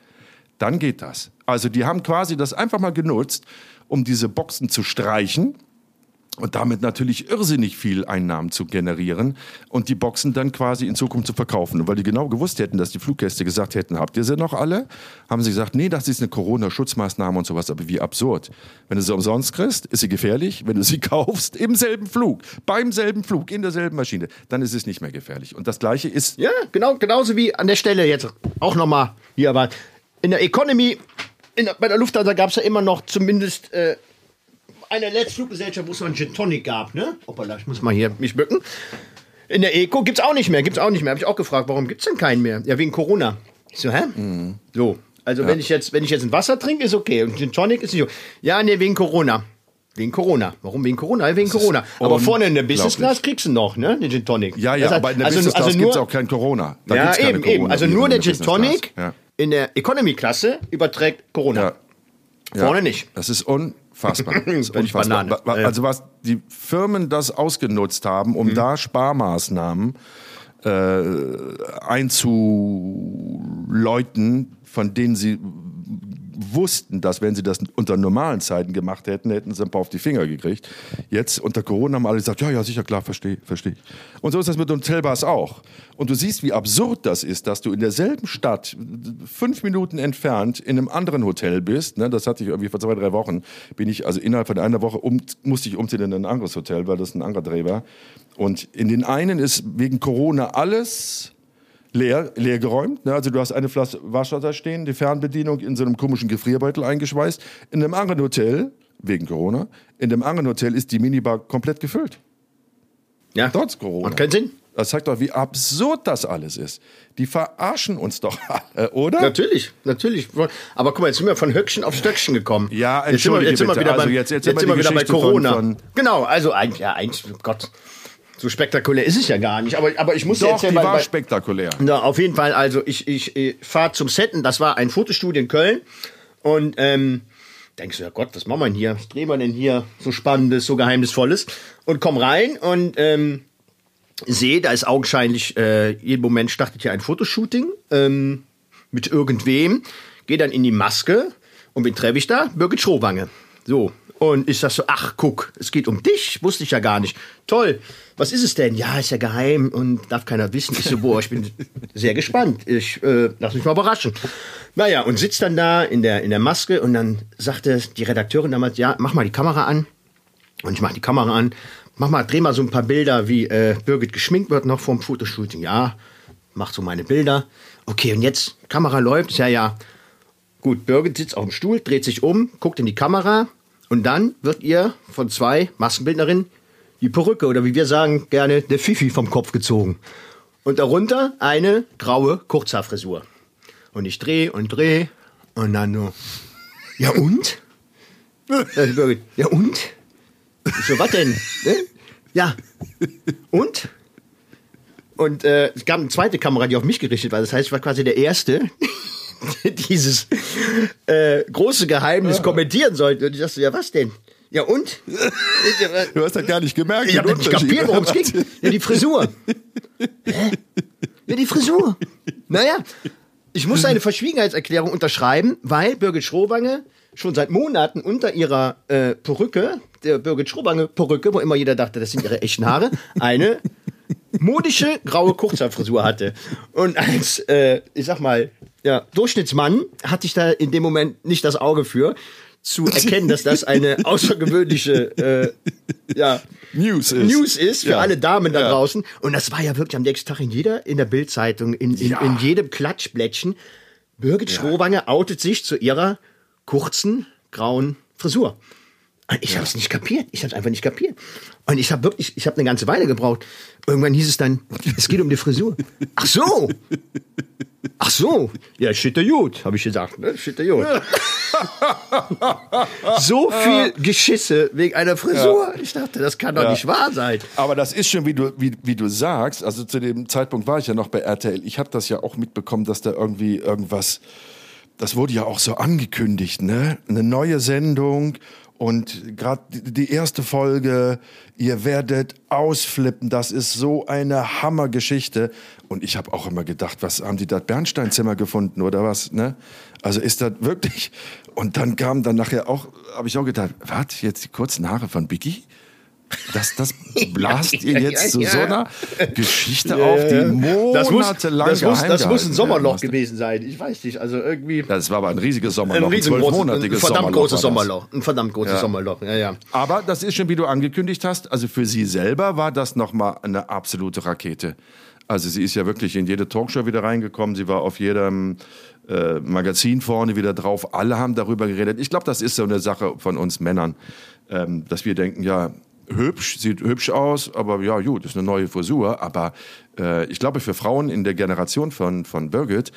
dann geht das. Also die haben quasi das einfach mal genutzt, um diese Boxen zu streichen und damit natürlich irrsinnig viel Einnahmen zu generieren und die Boxen dann quasi in Zukunft zu verkaufen. Und weil die genau gewusst hätten, dass die Fluggäste gesagt hätten, habt ihr sie noch alle? Haben sie gesagt, nee, das ist eine Corona-Schutzmaßnahme und sowas. Aber wie absurd. Wenn du sie umsonst kriegst, ist sie gefährlich. Wenn du sie kaufst, im selben Flug, beim selben Flug, in derselben Maschine, dann ist es nicht mehr gefährlich. Und das Gleiche ist... Ja, genau, genauso wie an der Stelle jetzt auch nochmal hier war. In der Economy, in bei der Lufthansa gab es ja immer noch zumindest äh, eine letzte Fluggesellschaft, wo es noch einen Gin Tonic gab, ne? Hoppala, ich muss mal hier mich bücken. In der Eco gibt's auch nicht mehr, gibt's auch nicht mehr. Habe ich auch gefragt, warum gibt's denn keinen mehr? Ja, wegen Corona. Ich so, hä? So, also wenn ich jetzt, wenn ich jetzt ein Wasser trinke, ist okay und Gin Tonic ist nicht okay. Ja, nee, wegen Corona. Wegen Corona. Warum wegen Corona? Ja, Wegen Corona. Aber vorne in der Business Class kriegst du noch, ne? Den Gin Tonic. Ja, ja, Das heißt, aber in der also, Business Class also gibt's nur, auch kein Corona. Da ja, eben, eben. Corona Also hier nur der der Gin. Tonic Ja. in der Economy-Klasse überträgt Corona. Ja. Vorne nicht. Das ist unfassbar. Ich unfassbar. Also was die Firmen das ausgenutzt haben, Mhm. um da Sparmaßnahmen äh, einzuläuten, von denen sie wussten, dass wenn sie das unter normalen Zeiten gemacht hätten, hätten sie ein paar auf die Finger gekriegt. Jetzt unter Corona haben alle gesagt, ja, ja, sicher, klar, verstehe, verstehe. Und so ist das mit Hotelbars auch. Und du siehst, wie absurd das ist, dass du in derselben Stadt, fünf Minuten entfernt, in einem anderen Hotel bist. Ne, das hatte ich irgendwie vor zwei, drei Wochen. Bin ich, also innerhalb von einer Woche um, musste ich umziehen in ein anderes Hotel, weil das ein anderer Dreh war. Und in den einen ist wegen Corona alles leer, leer geräumt. Ne? Also du hast eine Flasche Wasser da stehen, die Fernbedienung in so einem komischen Gefrierbeutel eingeschweißt. In einem anderen Hotel, wegen Corona, in dem anderen Hotel ist die Minibar komplett gefüllt. Ja. Trotz Corona. Macht keinen Sinn. Das zeigt doch, wie absurd das alles ist. Die verarschen uns doch alle, oder? Natürlich, natürlich. Aber guck mal, jetzt sind wir von Höckchen auf Stöckchen gekommen. Ja, jetzt sind wir, entschuldige jetzt sind wir wieder, Also beim, jetzt- jetzt jetzt sind wir wieder bei Geschichte von- Corona. von- genau, also eigentlich, ja, eigentlich, oh Gott, so spektakulär ist es ja gar nicht. Aber, aber ich muss Doch, jetzt die bei, war bei, spektakulär. Na, auf jeden Fall, also ich, ich, ich fahre zum Setten, das war ein Fotostudio in Köln und ähm, denkst du, ja Gott, was machen wir denn hier? Was drehen wir denn hier so Spannendes, so Geheimnisvolles? Und komm rein und ähm, sehe, da ist augenscheinlich, äh, jeden Moment startet hier ein Fotoshooting ähm, mit irgendwem, gehe dann in die Maske und wen treffe ich da? Birgit Schrowange. So. Und ich sag so, ach guck, es geht um dich, wusste ich ja gar nicht. Toll, was ist es denn? Ja, ist ja geheim und darf keiner wissen. Ich so, boah, ich bin sehr gespannt. Ich äh, lass mich mal überraschen. Naja, und sitzt dann da in der, in der Maske und dann sagte die Redakteurin damals, ja, mach mal die Kamera an. Und ich mach die Kamera an, mach mal, dreh mal so ein paar Bilder, wie äh, Birgit geschminkt wird noch vorm Fotoshooting. Ja, mach so meine Bilder. Okay, und jetzt, Kamera läuft, ja, ja. Gut, Birgit sitzt auf dem Stuhl, dreht sich um, guckt in die Kamera und dann wird ihr von zwei Maskenbildnerinnen die Perücke oder wie wir sagen gerne, der Fifi vom Kopf gezogen. Und darunter eine graue Kurzhaarfrisur. Und ich dreh und dreh und dann nur, ja und? Ja, und? Ich so, was denn? Ne? Ja. Und? Und äh, es gab eine zweite Kamera, die auf mich gerichtet war. Das heißt, ich war quasi der Erste, dieses äh, große Geheimnis kommentieren sollte. Und ich dachte, ja, was denn? Ja, und? Du hast das gar nicht gemerkt. Ich habe nicht kapiert, worum es ging. Ja, die Frisur. Hä? Ja, die Frisur. Naja, ich musste eine Verschwiegenheitserklärung unterschreiben, weil Birgit Schrowange schon seit Monaten unter ihrer äh, Perücke, der Birgit Schrowange Perücke, wo immer jeder dachte, das sind ihre echten Haare, eine modische graue Kurzhaarfrisur hatte. Und als, äh, ich sag mal, ja, Durchschnittsmann hatte ich da in dem Moment nicht das Auge für, zu erkennen, dass das eine außergewöhnliche äh, ja, News ist. News ist für Ja. alle Damen da Ja. draußen. Und das war ja wirklich am nächsten Tag in jeder, in der Bildzeitung, in, in, Ja. in jedem Klatschblättchen. Birgit Schrowange outet sich zu ihrer kurzen grauen Frisur. Ich habe es nicht kapiert. Ich habe es einfach nicht kapiert. Und ich habe wirklich, ich habe eine ganze Weile gebraucht. Irgendwann hieß es dann, es geht um die Frisur. Ach so. Ach so. Ja, shit der gut, habe ich gesagt. Ne? Shit der gut. so viel Geschisse wegen einer Frisur. Ich dachte, das kann doch Ja. nicht wahr sein. Aber das ist schon, wie du, wie, wie du sagst, also zu dem Zeitpunkt war ich ja noch bei RTL. Ich habe das ja auch mitbekommen, dass da irgendwie irgendwas, das wurde ja auch so angekündigt, ne? Eine neue Sendung Und gerade die erste Folge, ihr werdet ausflippen, das ist so eine Hammergeschichte. Und ich habe auch immer gedacht, was haben die da Bernsteinzimmer gefunden oder was? Ne? Also ist das wirklich. Und dann kam dann nachher auch, habe ich auch gedacht, was, jetzt die kurzen Haare von Biggie? Das, das blast ihr jetzt zu so einer Geschichte auf, die monatelang das muss, das muss, das muss ein Sommerloch musste. gewesen sein. Ich weiß nicht. Also irgendwie. Das war aber ein riesiges Sommerloch, ein ein zwölfmonatiges verdammt Sommerloch. großes war das. Sommerloch. Ein verdammt großes Ja. Sommerloch. Ja, ja. Aber das ist schon, wie du angekündigt hast, also für sie selber war das nochmal eine absolute Rakete. Also sie ist ja wirklich in jede Talkshow wieder reingekommen, sie war auf jedem äh, Magazin vorne wieder drauf, alle haben darüber geredet. Ich glaube, das ist so eine Sache von uns Männern, ähm, dass wir denken, ja, hübsch, sieht hübsch aus, aber ja, gut, ist eine neue Frisur. Aber äh, ich glaube, für Frauen in der Generation von, von Birgit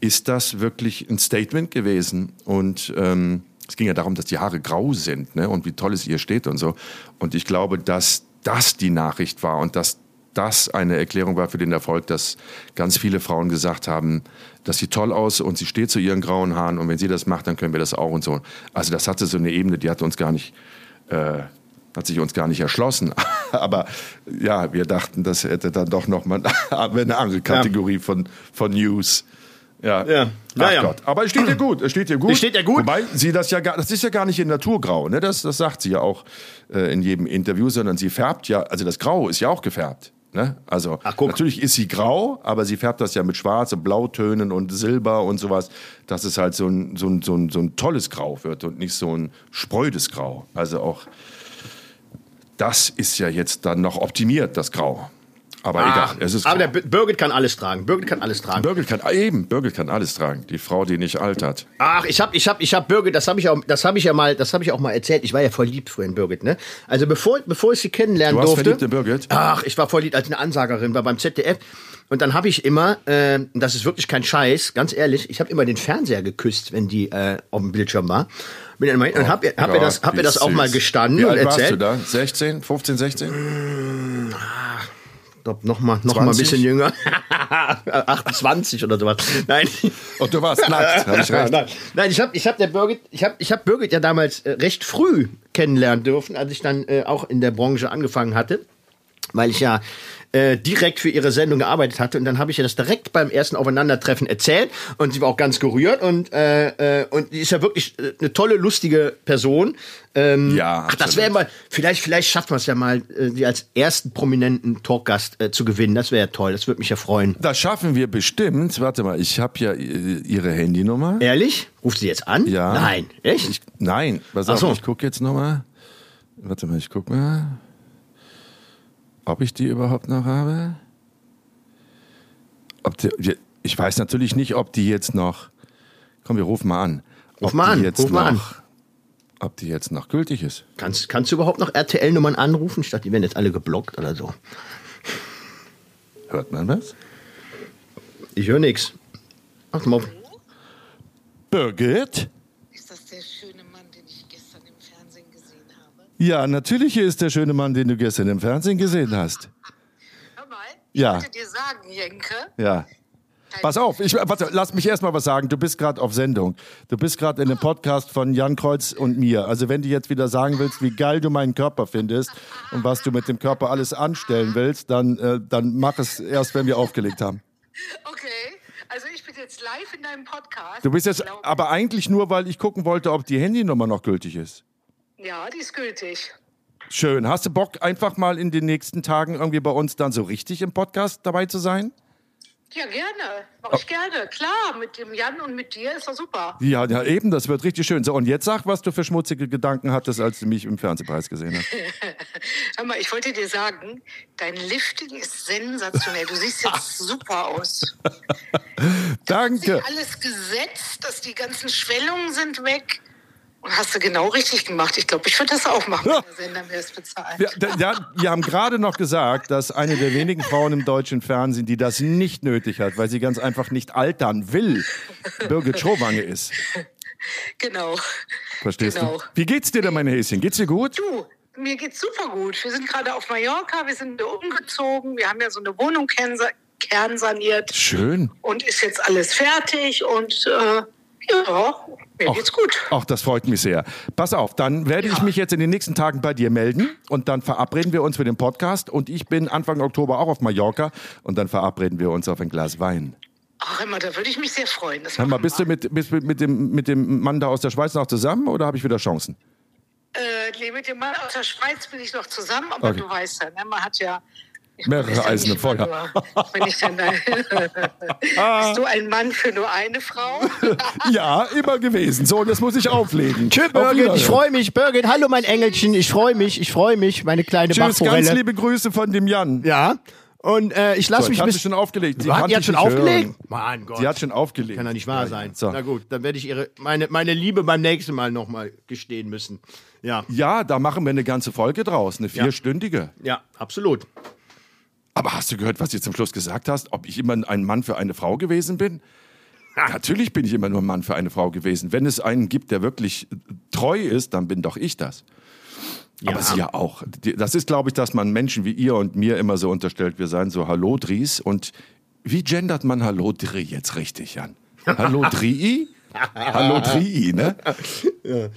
ist das wirklich ein Statement gewesen. Und ähm, es ging ja darum, dass die Haare grau sind ne? und wie toll es ihr steht und so. Und ich glaube, dass das die Nachricht war und dass das eine Erklärung war für den Erfolg, dass ganz viele Frauen gesagt haben, das sieht toll aus und sie steht zu ihren grauen Haaren und wenn sie das macht, dann können wir das auch und so. Also das hatte so eine Ebene, die hat uns gar nicht, äh, hat sich uns gar nicht erschlossen. Aber ja, wir dachten, das hätte dann doch noch mal eine andere Kategorie von, von News. Ja, Ja. Ach Ja, ja. Gott. Aber es steht ihr gut. Es steht ihr gut. Es steht ihr gut. Wobei sie das ja gar, das ist ja gar nicht in Naturgrau, ne? Das, das sagt sie ja auch äh, in jedem Interview, sondern sie färbt ja, also das Grau ist ja auch gefärbt. Ne? Also Ach, guck. natürlich ist sie grau, aber sie färbt das ja mit Schwarz und Blautönen und Silber und sowas, dass es halt so ein, so ein, so ein, so ein tolles Grau wird und nicht so ein sprödes Grau. Also auch das ist ja jetzt dann noch optimiert, das Grau. Aber Ach, egal, es ist aber der Birgit kann alles tragen. Birgit kann alles tragen. Birgit kann, ah, eben, Birgit kann alles tragen. Die Frau, die nicht altert. Ach, ich hab, ich hab, ich hab Birgit, das habe ich auch, das habe ich ja mal, das habe ich auch mal erzählt. Ich war ja voll lieb früher in Birgit, ne? Also bevor, bevor ich sie kennenlernen Du warst durfte. verliebt in Birgit? Ach, ich war voll lieb, als eine Ansagerin war beim ZDF. Und dann habe ich immer, äh, das ist wirklich kein Scheiß, ganz ehrlich, ich habe immer den Fernseher geküsst, wenn die äh, auf dem Bildschirm war. Immer hin und hab, ihr- hab mir das, hab Gott, mir das auch mal gestanden Wie und alt warst erzählt. du da? 16, 15, 16? Ich glaub, noch mal, noch mal ein 20? bisschen jünger. 28 oder sowas. Nein. Und du warst nackt, habe ich recht. Nein, nein ich habe ich hab der Birgit, ich hab, ich hab Birgit ja damals äh, recht früh kennenlernen dürfen, als ich dann äh, auch in der Branche angefangen hatte, weil ich ja äh, direkt für ihre Sendung gearbeitet hatte und dann habe ich ihr das direkt beim ersten Aufeinandertreffen erzählt und sie war auch ganz gerührt und äh, äh, und die ist ja wirklich äh, eine tolle lustige Person. Ähm, Ja, ach, das wäre mal vielleicht vielleicht schafft man es ja mal äh, sie als ersten prominenten Talkgast äh, zu gewinnen. Das wäre ja toll, das würde mich ja freuen. Das schaffen wir bestimmt. Warte mal, ich habe ja äh, ihre Handynummer. Ehrlich? Ruft sie jetzt an? Ja. Nein, echt? Ich, nein, pass auf, so. ich gucke jetzt nochmal. Warte mal, ich guck mal. Ob ich die überhaupt noch habe? Die, ich weiß natürlich nicht, ob die jetzt noch. Komm, wir rufen mal an. Ruf Ob mal die an, Jetzt ruf mal an. noch, Ob die jetzt noch gültig ist. Kannst, kannst du überhaupt noch RTL-Nummern anrufen? Dachte, die werden jetzt alle geblockt oder so. Hört man was? Ich höre nichts. Ach mal. Birgit? Ist das der schöne Mann, den ich gestern im Fernsehen gesehen habe? Ja, natürlich hier ist der schöne Mann, den du gestern im Fernsehen gesehen hast. Hör mal, ich Ja. wollte dir sagen, Jenke. Ja. Pass auf, ich, warte, lass mich erst mal was sagen. Du bist gerade auf Sendung. Du bist gerade in einem Podcast von Jan Kreuz und mir. Also wenn du jetzt wieder sagen willst, wie geil du meinen Körper findest und was du mit dem Körper alles anstellen willst, dann, äh, dann mach es erst, wenn wir aufgelegt haben. Okay, also ich bin jetzt live in deinem Podcast. Du bist jetzt aber eigentlich nur, weil ich gucken wollte, ob die Handynummer noch gültig ist. Ja, die ist gültig. Schön. Hast du Bock, einfach mal in den nächsten Tagen irgendwie bei uns dann so richtig im Podcast dabei zu sein? Ja, gerne. Mach ich gerne. Klar, mit dem Jan und mit dir ist doch super. Ja, ja, eben, das wird richtig schön. So, und jetzt sag, was du für schmutzige Gedanken hattest, als du mich im Fernsehpreis gesehen hast. Hör mal, ich wollte dir sagen, dein Lifting ist sensationell. Du siehst jetzt super aus. Danke. Sich alles gesetzt, dass die ganzen Schwellungen sind weg. Und hast du genau richtig gemacht. Ich glaube, ich würde das auch machen, Ja. wenn der Sender mir das bezahlt. Ja, da- ja, wir haben gerade noch gesagt, dass eine der wenigen Frauen im deutschen Fernsehen, die das nicht nötig hat, weil sie ganz einfach nicht altern will, Birgit Schrowange ist. Genau. Verstehst Genau. du? Wie geht's dir denn, meine Häschen? Geht's dir gut? Du, mir geht's super gut. Wir sind gerade auf Mallorca, wir sind umgezogen, wir haben ja so eine Wohnung kernsa- kernsaniert Schön. und ist jetzt alles fertig und äh, Ja, mir geht's gut. Ach, das freut mich sehr. Pass auf, dann werde ich mich jetzt in den nächsten Tagen bei dir melden und dann verabreden wir uns für den Podcast. Und ich bin Anfang Oktober auch auf Mallorca und dann verabreden wir uns auf ein Glas Wein. Ach, immer, da würde ich mich sehr freuen. Das Hör mal, bist du wir. mit, bist, du mit, dem, mit dem Mann da aus der Schweiz noch zusammen oder habe ich wieder Chancen? Äh, nee, mit dem Mann aus der Schweiz bin ich noch zusammen, aber Okay. du weißt ja, ne, man hat ja. Mehrere bin ja Eisen im nicht immer Feuer. Dann, bist du ein Mann für nur eine Frau? Ja, immer gewesen. So, und das muss ich auflegen. Tschö, Auf Birgit, Wiederhören. ich freue mich. Birgit, hallo mein Engelchen, ich freue mich, ich freue mich, meine kleine Tschüss, ganz liebe Grüße von dem Jan. Ja, und äh, ich lasse So, mich hatte bisschen... schon aufgelegt. Sie die hat schon aufgelegt? hören. Mein Gott. Sie hat schon aufgelegt. Kann doch nicht wahr sein. So. Na gut, dann werde ich ihre, meine, meine Liebe beim nächsten Mal nochmal gestehen müssen. Ja, Ja, da machen wir eine ganze Folge draus, eine vierstündige. ja, absolut. Aber hast du gehört, was du zum Schluss gesagt hast? Ob ich immer ein Mann für eine Frau gewesen bin? Natürlich bin ich immer nur ein Mann für eine Frau gewesen. Wenn es einen gibt, der wirklich treu ist, dann bin doch ich das. Aber sie ja auch. Das ist, glaube ich, dass man Menschen wie ihr und mir immer so unterstellt, wir seien so Hallodris. Und wie gendert man Hallodri jetzt richtig, Jan? Hallodrii? Hallodrii, ne?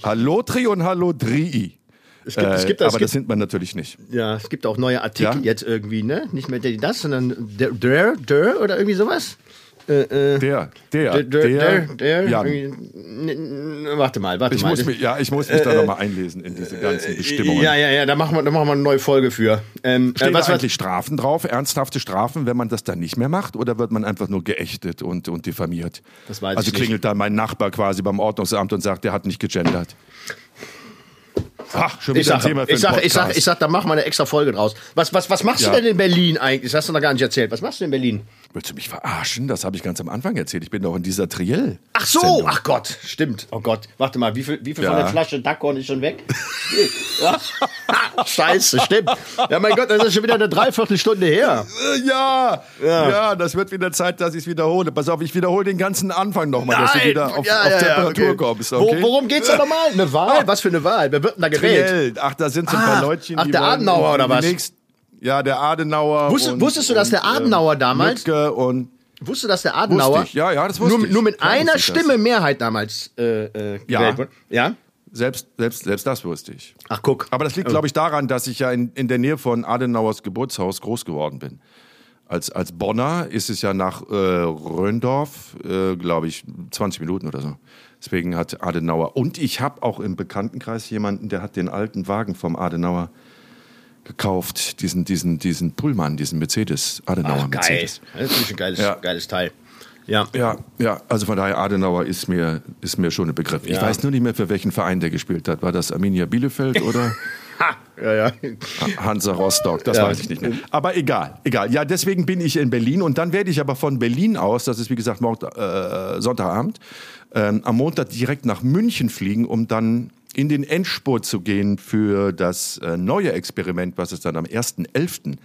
Hallodri und Hallodrii. Es gibt, es gibt, es aber gibt, das sind man natürlich nicht. ja, es gibt auch neue Artikel Ja? jetzt irgendwie, ne? Nicht mehr das, sondern der, der, der oder irgendwie sowas. Äh, äh, Der, der, der, der, der, der Jan. irgendwie- n- n- warte mal, warte Ich mal. muss mich, ja, ich muss mich da nochmal einlesen in diese ganzen Bestimmungen. Äh, Ja, ja, ja, da machen wir, da machen wir eine neue Folge für. Ähm, Stehen äh, was, da was, eigentlich Strafen drauf, ernsthafte Strafen, wenn man das dann nicht mehr macht? Oder wird man einfach nur geächtet und, und diffamiert? Das weiß also ich nicht. klingelt da mein Nachbar quasi beim Ordnungsamt und sagt, der hat nicht gegendert. Ach, schon ich wieder ein Thema für ich, sag, ich, sag, ich sag, da machen wir eine extra Folge draus. Was, was, was machst Ja. du denn in Berlin eigentlich? Das hast du noch gar nicht erzählt. Was machst du in Berlin? Willst du mich verarschen? Das habe ich ganz am Anfang erzählt. Ich bin doch in dieser Triell. Ach so, Sendung. ach Gott, stimmt. Oh Gott, warte mal, wie viel, wie viel Ja. von der Flasche Dackhorn ist schon weg? ja. Scheiße, stimmt. Ja, mein Gott, das ist schon wieder eine Dreiviertelstunde her. Äh, Ja, ja, das wird wieder Zeit, dass ich es wiederhole. Pass auf, ich wiederhole den ganzen Anfang nochmal, dass du wieder auf, Ja, auf ja, ja, Temperatur okay. kommst. Wo, Okay? worum geht's da nochmal? Eine Wahl? Was für eine Wahl? Wer wird denn da gewählt? Triell. Ach, da sind so ein Ah, paar Leutchen. ach, die der Adenauer oder was? nächst- ja, der Adenauer. Wusstest- und, wusstest du, dass der und, Adenauer ähm, damals- und Wusstest du, dass der Adenauer ich. Ja, ja, das wusste nur, ich. nur mit Klar einer. Stimme Mehrheit damals äh, äh, Ja. gewählt wurde? Ja? selbst, selbst, selbst das wusste ich. Ach, guck. Aber das liegt, glaube ich, daran, dass ich ja in, in der Nähe von Adenauers Geburtshaus groß geworden bin. Als, als Bonner ist es ja nach äh, Röndorf, äh, glaube ich, 20 Minuten oder so. Deswegen hat Adenauer. Und ich habe auch im Bekanntenkreis jemanden, der hat den alten Wagen vom Adenauer gekauft. Diesen, diesen, diesen Pullman, diesen Mercedes. Adenauer Ach, geil. Mercedes. Das ist ein geiles, Ja. geiles Teil. Ja. Ja, ja, also von daher Adenauer ist mir, ist mir schon ein Begriff. Ich Ja. weiß nur nicht mehr, für welchen Verein der gespielt hat. War das Arminia Bielefeld oder Ja, ja. Hansa Rostock? Das Ja. weiß ich nicht mehr. Aber egal, egal. Ja, deswegen bin ich in Berlin und dann werde ich aber von Berlin aus, das ist wie gesagt morgen, äh, Sonntagabend, ähm, am Montag direkt nach München fliegen, um dann in den Endspurt zu gehen für das äh, neue Experiment, was es dann am 1.11.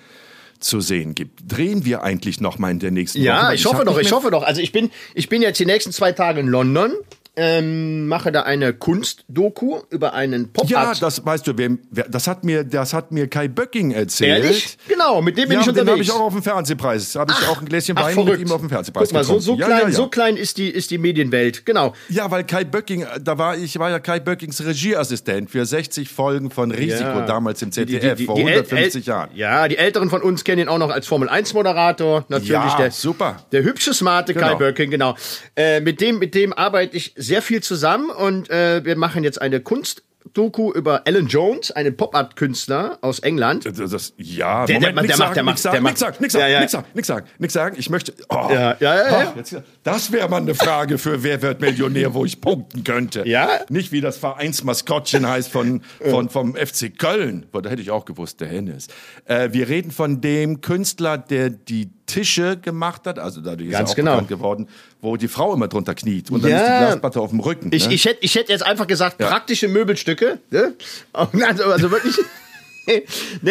zu sehen gibt. Drehen wir eigentlich noch mal in der nächsten Woche? Ja, ich hoffe doch, ich hoffe doch. Also ich bin, ich bin jetzt die nächsten zwei Tage in London, ähm, mache da eine Kunstdoku über einen Pop-Art. Ja, das weißt du, wem, das hat mir, das hat mir Kai Böcking erzählt. Ehrlich? Genau, mit dem bin Ja, ich den habe unterwegs. ich auch auf dem Fernsehpreis. Habe ich auch ein Gläschen Wein mit ihm auf dem Fernsehpreis Guck mal, so, getrunken. so, Ja, klein, ja, so klein ist die, ist die Medienwelt. Genau. Ja, weil Kai Böcking, da war ich war ja Kai Böckings Regieassistent für 60 Folgen von Risiko damals im Die- die- ZDF die- vor die äl- 150 äl- Jahren. Ja, die Älteren von uns kennen ihn auch noch als Formel-1-Moderator. Natürlich Ja, der, super. Der hübsche, smarte Kai Genau. Böcking, genau. Äh, mit, dem, mit dem arbeite ich sehr viel zusammen und äh, wir machen jetzt eine Kunstdoku über Alan Jones, einen Pop-Art-Künstler aus England. Das, das, ja, Der- der- Moment, nix der macht- sagen, der macht- der macht- nix sagen, ja. nix sagen, nix sagen, nix sagen. Ich möchte, oh, Ja, ja, ja, ja. Oh, jetzt, das wäre mal eine Frage für Wer wird Millionär, wo ich punkten könnte. Ja? Nicht wie das Vereinsmaskottchen heißt von, von, vom FC Köln. Da hätte ich auch gewusst, der Hennes. Äh, wir reden von dem Künstler, der die Tische gemacht hat, also dadurch ist Ganz er auch genau. bekannt geworden, wo die Frau immer drunter kniet und dann Ja. ist die Glasplatte auf dem Rücken. Ich, ne? ich, hätte, ich hätte jetzt einfach gesagt, praktische Möbelstücke. Ne? Also, also wirklich. nee,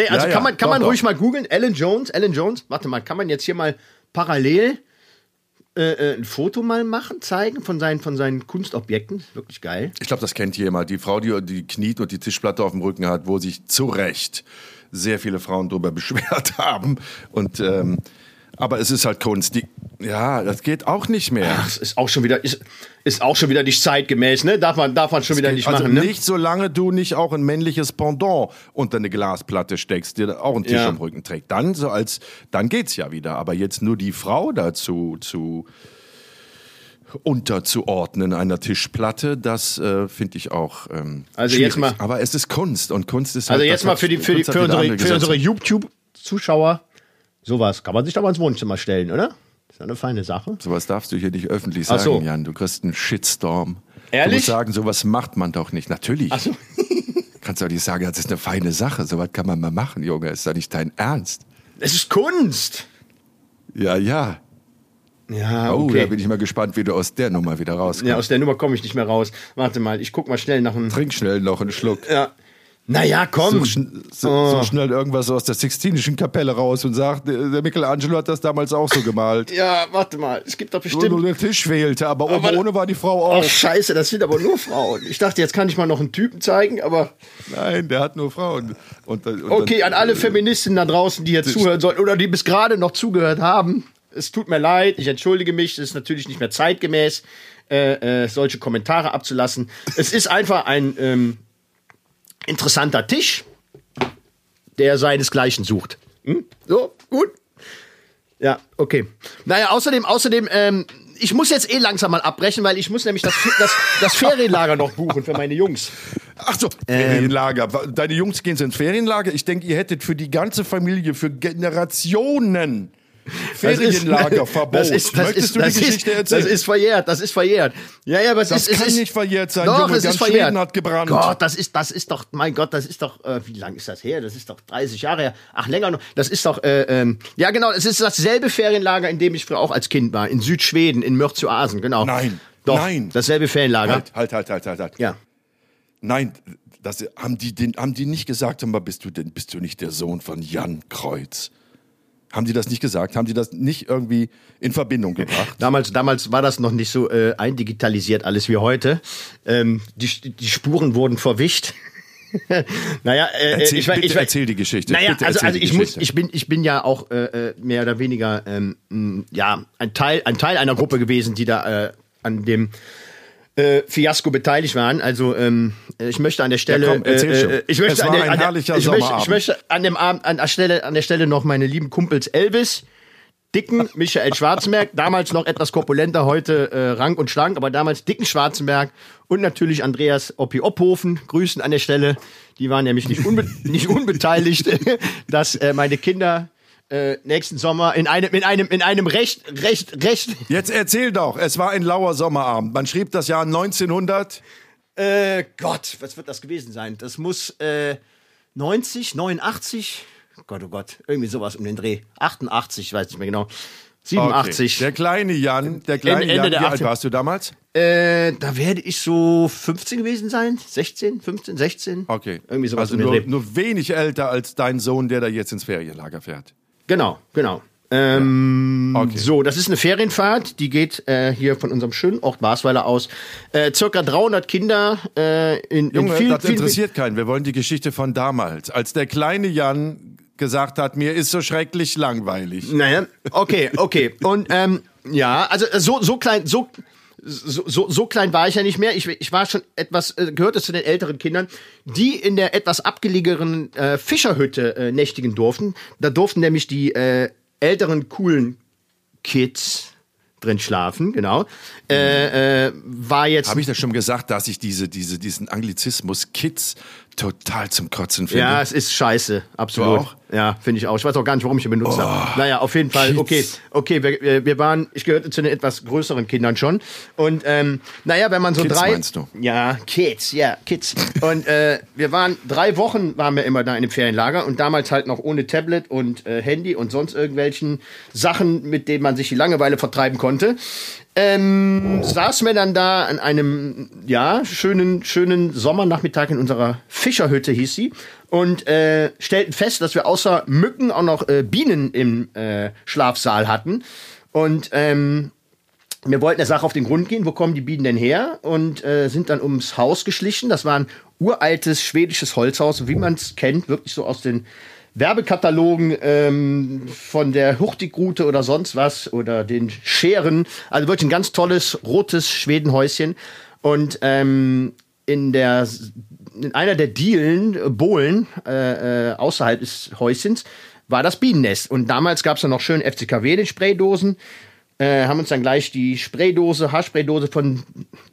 also Ja, ja, kann man, kann doch, man doch. ruhig mal googeln. Alan Jones, Alan Jones. Warte mal, kann man jetzt hier mal parallel äh, äh, ein Foto mal machen, zeigen von seinen, von seinen Kunstobjekten? Wirklich geil. Ich glaube, das kennt jemand. Die Frau, die die kniet und die Tischplatte auf dem Rücken hat, wo sich zu Recht sehr viele Frauen darüber beschwert haben. Und ähm, Aber es ist halt Kunst. Die, ja, das geht auch nicht mehr. Das ist auch schon wieder, ist, ist auch schon wieder nicht zeitgemäß, ne? Darf man, darf man schon wieder nicht also machen, ne? nicht, solange du nicht auch ein männliches Pendant unter eine Glasplatte steckst, der auch einen Tisch Ja. am Rücken trägt. Dann so als, dann geht's ja wieder. Aber jetzt nur die Frau dazu zu unterzuordnen einer Tischplatte, das äh, finde ich auch. Ähm, Also schwierig. jetzt mal- Aber es ist Kunst und Kunst ist Also halt, jetzt das mal für, die, für, die, für unsere, für unsere. YouTube-Zuschauer, sowas kann man sich doch mal ins Wohnzimmer stellen, oder? Ist ja eine feine Sache. Sowas darfst du hier nicht öffentlich sagen, so. Jan. Du kriegst einen Shitstorm. Ehrlich? Du musst sagen, sowas macht man doch nicht. Natürlich. Ach so. Kannst du auch nicht sagen, das ist eine feine Sache. Sowas kann man mal machen, Junge. Ist doch nicht dein Ernst. Es ist Kunst. Ja, ja. Ja, Oh, okay. da bin ich mal gespannt, wie du aus der Nummer wieder rauskommst. ja, aus der Nummer komme ich nicht mehr raus. Warte mal, ich guck mal schnell nach einem. Trink schnell noch einen Schluck. Ja. Naja, komm. Schn so, Oh. such schnell irgendwas aus der Sixtinischen Kapelle raus und sag, der Michelangelo hat das damals auch so gemalt. Ja, warte mal. Es gibt doch Nur, nur bestimmt. der Tisch fehlte, aber oben Aber- ohne war die Frau Ach, auch. scheiße, das sind aber nur Frauen. Ich dachte, jetzt kann ich mal noch einen Typen zeigen, aber. Nein, der hat nur Frauen. Und, und Okay, dann, an alle Feministinnen da draußen, die hier zuhören sollen oder die bis gerade noch zugehört haben. Es tut mir leid, ich entschuldige mich. Es ist natürlich nicht mehr zeitgemäß, äh, äh, solche Kommentare abzulassen. Es ist einfach ein ähm, interessanter Tisch, der seinesgleichen sucht. Hm? So, gut. Ja, okay. Naja, außerdem, außerdem, ähm, ich muss jetzt eh langsam mal abbrechen, weil ich muss nämlich das, das, das Ferienlager noch buchen für meine Jungs. Ach so, Ähm. Ferienlager. Deine Jungs gehen ins Ferienlager. Ich denke, ihr hättet für die ganze Familie, für Generationen Ferienlagerverbot. Das ist, das Möchtest ist, du das die Geschichte ist, erzählen? Das ist verjährt, das ist verjährt. Ja, ja, aber es Das ist, es kann ist, nicht verjährt sein, Doch, Junge, es ganz ist verjährt. Schweden hat gebrannt. Gott, das ist, das ist doch, mein Gott, das ist doch, äh, wie lange ist das her? Das ist doch 30 Jahre her. Ach, länger noch. Das ist doch, äh, ähm, ja genau, es ist dasselbe Ferienlager, in dem ich früher auch als Kind war, in Südschweden, in Mörz-Oasen, genau. Nein, Doch, nein. dasselbe Ferienlager. Halt, halt, halt, halt, halt. halt. Ja. Nein, das, haben, die, den, haben die nicht gesagt, aber bist du denn, bist du nicht der Sohn von Jan Kreuz? Haben die das nicht gesagt? Haben die das nicht irgendwie in Verbindung gebracht? Damals, damals war das noch nicht so äh, eindigitalisiert alles wie heute. Ähm, die, die Spuren wurden verwischt. naja, äh, Erzähl- ich, bitte ich, erzähl die Geschichte. Naja, Bitte also, also ich muss, Geschichte. ich bin, ich bin ja auch äh, äh, mehr oder weniger ähm, ja ein Teil, ein Teil einer Gruppe gewesen, die da äh, an dem äh, Fiasko beteiligt waren. Also ähm, ich möchte an der Stelle, Ja, komm, erzähl schon. äh, ich möchte an der, an der, ich möchte, ich Sommerabend. möchte an dem Abend an der Stelle, an der Stelle noch meine lieben Kumpels Elvis. Dicken Michael Schwarzenberg, damals noch etwas korpulenter, heute äh, rank und schlank, aber damals dicken Schwarzenberg und natürlich Andreas Oppi Opphofen, grüßen an der Stelle. Die waren nämlich nicht, unbe nicht unbeteiligt, dass äh, meine Kinder äh, nächsten Sommer in einem, in einem, in einem recht, recht, recht, Jetzt erzähl doch, es war ein lauer Sommerabend. Man schrieb das Jahr 1900. äh, Gott, was wird das gewesen sein? Das muss äh, 90, 89, Gott, oh Gott, irgendwie sowas um den Dreh. 88, ich weiß nicht mehr genau. 87. Okay. Der kleine Jan, der kleine Ende Jan, der wie alt 80er. warst du damals? Äh, da werde ich so 15 gewesen sein. 16, 15, 16. Okay. Irgendwie sowas also um den nur, Dreh. nur wenig älter als dein Sohn, der da jetzt ins Ferienlager fährt. Genau, genau. Ähm, Okay. So, das ist eine Ferienfahrt, die geht äh, hier von unserem schönen Ort Basweiler aus. Äh, circa 300 Kinder äh, in, in Junge, viel, das viel, interessiert keinen. Wir wollen die Geschichte von damals, als der kleine Jan gesagt hat, mir ist so schrecklich langweilig. Naja, okay, okay. Und ähm, ja, also äh, so, so klein, so. So, so, so klein war ich ja nicht mehr. Ich, ich war schon etwas, äh, gehörte zu den älteren Kindern, die in der etwas abgelegenen äh, Fischerhütte äh, nächtigen durften. Da durften nämlich die äh, älteren, coolen Kids drin schlafen, genau. Äh, äh, war jetzt. Habe ich das schon gesagt, dass ich diese, diese, diesen Anglizismus Kids total zum Kotzen finde? ja, es ist scheiße, absolut. Oh, Ja, finde ich auch. Ich weiß auch gar nicht, warum ich ihn benutzt habe. Naja, auf jeden Fall, okay, okay, wir, wir- waren, ich gehörte zu den etwas größeren Kindern schon. Und ähm, naja, wenn man so Kids drei. meinst du? Ja, Kids, ja, Kids. Und äh, wir waren drei Wochen waren wir immer da in dem Ferienlager und damals halt noch ohne Tablet und äh, Handy und sonst irgendwelchen Sachen, mit denen man sich die Langeweile vertreiben konnte. Ähm, saßen wir dann da an einem, ja, schönen, schönen Sommernachmittag in unserer Fischerhütte, hieß sie, und äh, stellten fest, dass wir außer Mücken auch noch äh, Bienen im äh, Schlafsaal hatten. Und ähm, wir wollten der Sache auf den Grund gehen, wo kommen die Bienen denn her? Und äh, sind dann ums Haus geschlichen. Das war ein uraltes schwedisches Holzhaus, wie man es kennt, wirklich so aus den Werbekatalogen ähm, von der Hurtigrute oder sonst was oder den Scheren. Also wirklich ein ganz tolles rotes Schwedenhäuschen. Und ähm, in der in einer der Dielen, äh, Bohlen, äh, äh, außerhalb des Häuschens, war das Bienennest. Und damals gab es dann noch schön FCKW, den Spraydosen. Äh, haben uns dann gleich die Spraydose, Haarspraydose von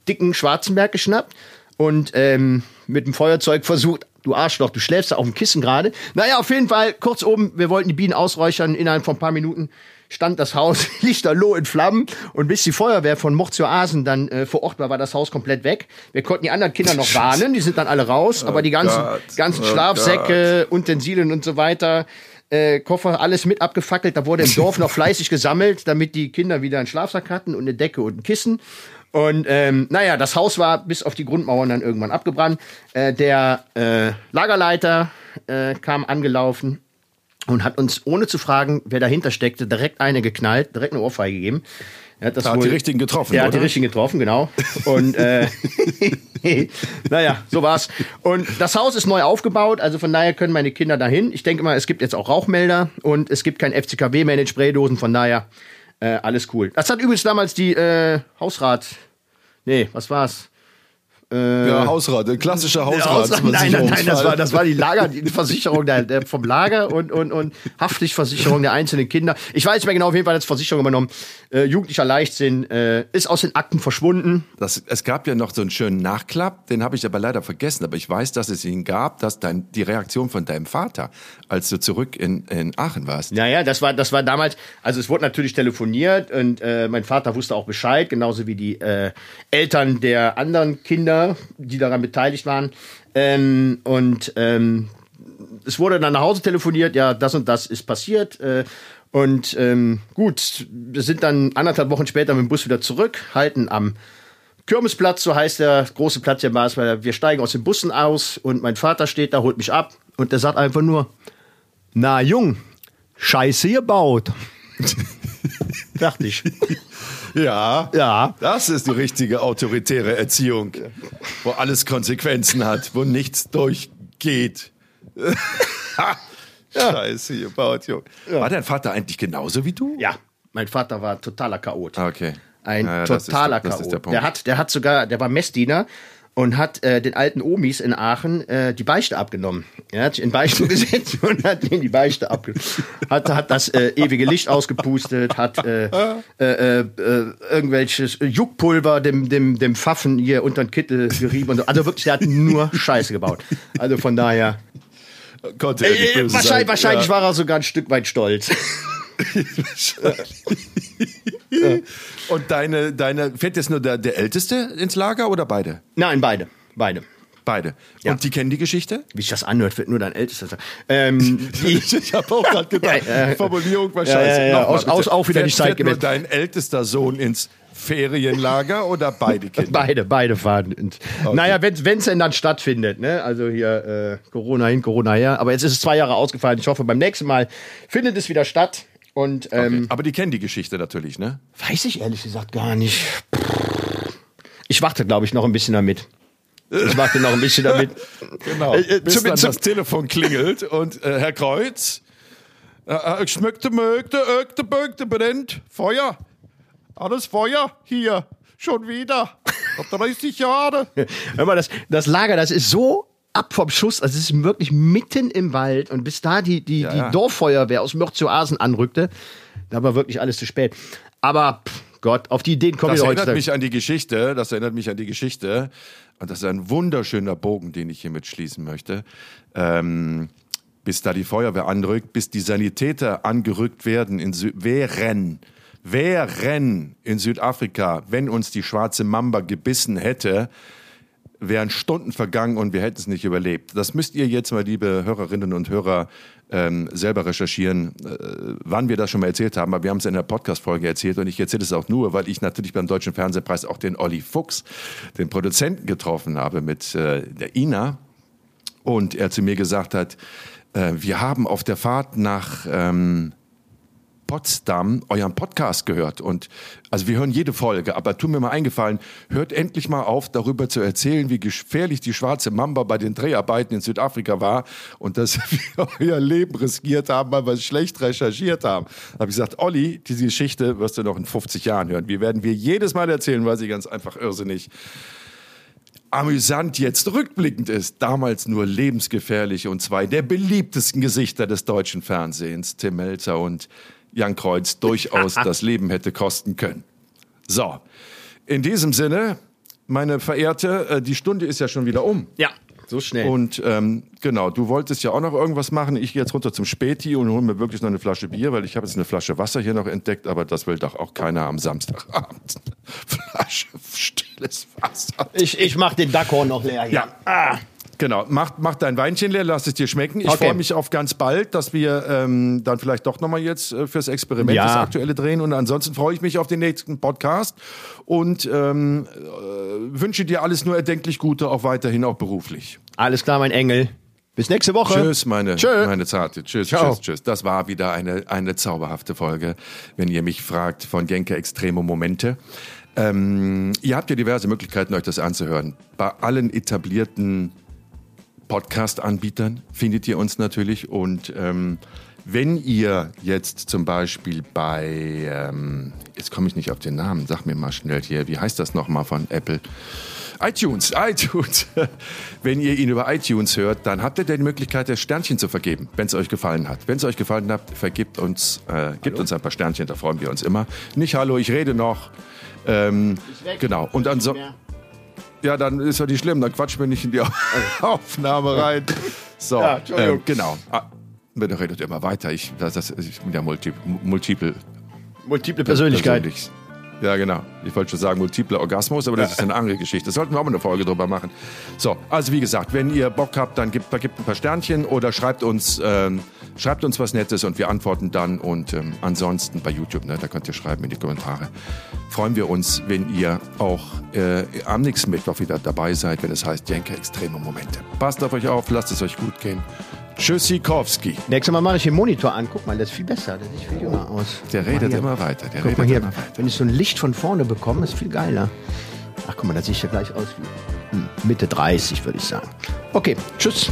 dicken Schwarzenberg geschnappt und ähm, mit dem Feuerzeug versucht, du Arschloch, du schläfst da auf dem Kissen gerade. Naja, auf jeden Fall, kurz oben, wir wollten die Bienen ausräuchern. Innerhalb von ein paar Minuten stand das Haus lichterloh in Flammen. Und bis die Feuerwehr von Mochtio Asen dann äh, vor Ort war, war das Haus komplett weg. Wir konnten die anderen Kinder noch warnen, die sind dann alle raus. aber die ganzen, ganzen Oh Schlafsäcke, Utensilien und so weiter, äh, Koffer, alles mit abgefackelt. Da wurde im Dorf noch fleißig gesammelt, damit die Kinder wieder einen Schlafsack hatten und eine Decke und ein Kissen. Und ähm, naja, das Haus war bis auf die Grundmauern dann irgendwann abgebrannt. Äh, der äh, Lagerleiter äh, kam angelaufen und hat uns, ohne zu fragen, wer dahinter steckte, direkt eine geknallt, direkt eine Ohrfeige gegeben. Er hat das Hat wohl- die richtigen getroffen, Der hat die richtigen getroffen, genau. Und äh, naja, so war's. Und das Haus ist neu aufgebaut, also von daher können meine Kinder dahin. Ich denke mal, es gibt jetzt auch Rauchmelder und es gibt kein FCKW mehr in den Spraydosen, von daher äh, alles cool. Das hat übrigens damals die äh, Hausrat. Nee, was war's? Ja, Hausrat, klassischer Hausrat, Hausrat. nein, nein, nein, das war, das war die Lager, die Versicherung der, der, vom Lager und, und, und Haftpflichtversicherung der einzelnen Kinder. Ich weiß nicht mehr genau, auf jeden Fall hat Versicherung übernommen. Äh, jugendlicher Leichtsinn äh, ist aus den Akten verschwunden. Das, es gab ja noch so einen schönen Nachklapp, den habe ich aber leider vergessen. Aber ich weiß, dass es ihn gab, dass dein, die Reaktion von deinem Vater, als du zurück in, in Aachen warst. Naja, das war, das war damals, also es wurde natürlich telefoniert und äh, mein Vater wusste auch Bescheid, genauso wie die äh, Eltern der anderen Kinder, die daran beteiligt waren. Ähm, und ähm, es wurde dann nach Hause telefoniert, ja, das und das ist passiert. Äh, und ähm, gut, wir sind dann anderthalb Wochen später mit dem Bus wieder zurück, halten am Kirmesplatz, so heißt der große Platz hier Basel. Wir steigen aus den Bussen aus und mein Vater steht da, holt mich ab und der sagt einfach nur, na Jung, Scheiße gebaut. Fertig. Ja, Ja. Das ist die richtige autoritäre Erziehung, wo alles Konsequenzen hat, wo nichts durchgeht. Scheiße gebaut, Junge. War dein Vater eigentlich genauso wie du? Ja, mein Vater war totaler Chaot. Okay. Ein Ja, ja, das ist totaler der- das ist der Chaot. Punkt. Der hat, der hat sogar, der war Messdiener und hat äh, den alten Omis in Aachen äh, die Beichte abgenommen. Er hat sich in Beichten gesetzt und hat ihnen die Beichte abgenommen. Hat, hat das äh, ewige Licht ausgepustet, hat äh, äh, äh, äh, irgendwelches Juckpulver dem, dem, dem Pfaffen hier unter den Kittel gerieben. Und so. Also wirklich, der hat nur Scheiße gebaut. Also von daher. Konnte er nicht Äh, böse wahrscheinlich sein. wahrscheinlich ja. war er sogar ein Stück weit stolz. Und deine, deine, fährt jetzt nur der, der Älteste ins Lager oder beide? Nein, beide. Beide. Beide. Ja. Und die kennen die Geschichte? Wie sich das anhört, wird nur dein Ältester sagen. Ähm, Ich habe auch gerade gedacht, die Formulierung war scheiße. ja, ja. Aus- aus- auch wieder Fährt- nicht nur zeitgemäß. dein ältester Sohn ins Ferienlager oder beide Kinder? beide, beide fahren. Und, Naja, wenn es denn dann stattfindet, ne? Also hier äh, Corona hin, Corona her. Aber jetzt ist es zwei Jahre ausgefallen. Ich hoffe, beim nächsten Mal findet es wieder statt. Und ähm, Aber die kennen die Geschichte natürlich, ne? weiß ich ehrlich gesagt gar nicht. Ich warte, glaube ich, noch ein bisschen damit. Ich warte noch ein bisschen damit. Genau. Äh, äh, Bis zum- dann zum- das Telefon klingelt und äh, Herr Kreuz, äh, äh, ich schmückte, mögte, ögte, bögte, brennt. Feuer. Alles Feuer hier. Schon wieder. Nach 30 Jahre. Hör mal, das, das Lager, das ist so ab vom Schuss. Also es ist wirklich mitten im Wald. Und bis da die, die, Ja, die ja. Dorffeuerwehr aus Mörzoasen anrückte, da war wirklich alles zu spät. Aber pff, Gott, auf die Ideen kommen Das wir erinnert heutzutage. mich an die Geschichte. Das erinnert mich an die Geschichte. Und das ist ein wunderschöner Bogen, den ich hiermit schließen möchte. Ähm, bis da die Feuerwehr anrückt, bis die Sanitäter angerückt werden in Sü wären, wären in Südafrika, wenn uns die schwarze Mamba gebissen hätte, wären Stunden vergangen und wir hätten es nicht überlebt. Das müsst ihr jetzt mal, liebe Hörerinnen und Hörer, ähm, selber recherchieren, äh, wann wir das schon mal erzählt haben. Aber wir haben es in der Podcast-Folge erzählt und ich erzähle es auch nur, weil ich natürlich beim Deutschen Fernsehpreis auch den Olli Fuchs, den Produzenten, getroffen habe mit äh, der Ina und er zu mir gesagt hat, äh, wir haben auf der Fahrt nach ähm, Potsdam euren Podcast gehört. Und also wir hören jede Folge, aber tut mir mal eingefallen, hört endlich mal auf, darüber zu erzählen, wie gefährlich die schwarze Mamba bei den Dreharbeiten in Südafrika war und dass wir euer Leben riskiert haben, weil wir es schlecht recherchiert haben. Da habe ich gesagt, Olli, diese Geschichte wirst du noch in 50 Jahren hören. Wir werden wir jedes Mal erzählen, weil sie ganz einfach irrsinnig amüsant jetzt rückblickend ist, damals nur lebensgefährlich und zwei der beliebtesten Gesichter des deutschen Fernsehens, Tim Melzer und Jan Kreuz, durchaus das Leben hätte kosten können. So, in diesem Sinne, meine Verehrte, äh, die Stunde ist ja schon wieder um. Ja, so schnell. Und ähm, genau, du wolltest ja auch noch irgendwas machen. Ich gehe jetzt runter zum Späti und hole mir wirklich noch eine Flasche Bier, weil ich habe jetzt eine Flasche Wasser hier noch entdeckt, aber das will doch auch keiner am Samstagabend. Flasche stilles Wasser. ich, ich mach den Dackhorn noch leer hier. Ja. Ah. Genau, mach, mach dein Weinchen leer, lass es dir schmecken. Ich Okay. freue mich auf ganz bald, dass wir ähm, dann vielleicht doch nochmal jetzt äh, fürs Experiment Ja. das Aktuelle drehen. Und ansonsten freue ich mich auf den nächsten Podcast und ähm, äh, wünsche dir alles nur erdenklich Gute, auch weiterhin, auch beruflich. Alles klar, mein Engel. Bis nächste Woche. Tschüss, meine, Tschö. meine Zarte. Tschüss, Ciao. tschüss, tschüss. Das war wieder eine, eine zauberhafte Folge, wenn ihr mich fragt, von Jenke Extremo Momente. Ähm, ihr habt ja diverse Möglichkeiten, euch das anzuhören. Bei allen etablierten Podcast-Anbietern findet ihr uns natürlich. Und ähm, wenn ihr jetzt zum Beispiel bei, ähm, jetzt komme ich nicht auf den Namen, sag mir mal schnell hier, wie heißt das nochmal von Apple? iTunes, iTunes. Wenn ihr ihn über iTunes hört, dann habt ihr die Möglichkeit, das Sternchen zu vergeben, wenn es euch gefallen hat. Wenn es euch gefallen hat, vergibt uns, äh, gebt uns ein paar Sternchen, da freuen wir uns immer. Nicht Hallo, ich rede noch. Ähm, genau. Und ansonsten. Ja, dann ist ja nicht schlimm, dann quatschen wir nicht in die Aufnahme rein. So, Ja, ähm, genau. Ah, bitte redet immer weiter. Ich, das, das, ich bin ja multi, multiple Multiple Persönlichkeit. persönlich. Ja, genau. Ich wollte schon sagen, multiple Orgasmus, aber das ist eine andere Geschichte. Das sollten wir auch mal eine Folge drüber machen. So, also wie gesagt, wenn ihr Bock habt, dann gebt, gebt ein paar Sternchen oder schreibt uns, ähm, schreibt uns was Nettes und wir antworten dann. Und ähm, ansonsten bei YouTube, ne, da könnt ihr schreiben in die Kommentare. Freuen wir uns, wenn ihr auch äh, am nächsten Mittwoch wieder dabei seid, wenn es heißt Jenke Extreme Momente. Passt auf euch auf, lasst es euch gut gehen. Tschüssikowski. Nächstes Mal mache ich den Monitor an. Guck mal, das ist viel besser. Der sieht viel jünger aus. Der redet immer weiter. Der Guck redet mal hier, immer weiter. wenn ich so ein Licht von vorne bekomme, ist viel geiler. Ach, guck mal, das sieht ja gleich aus wie hm, Mitte 30, würde ich sagen. Okay, tschüss.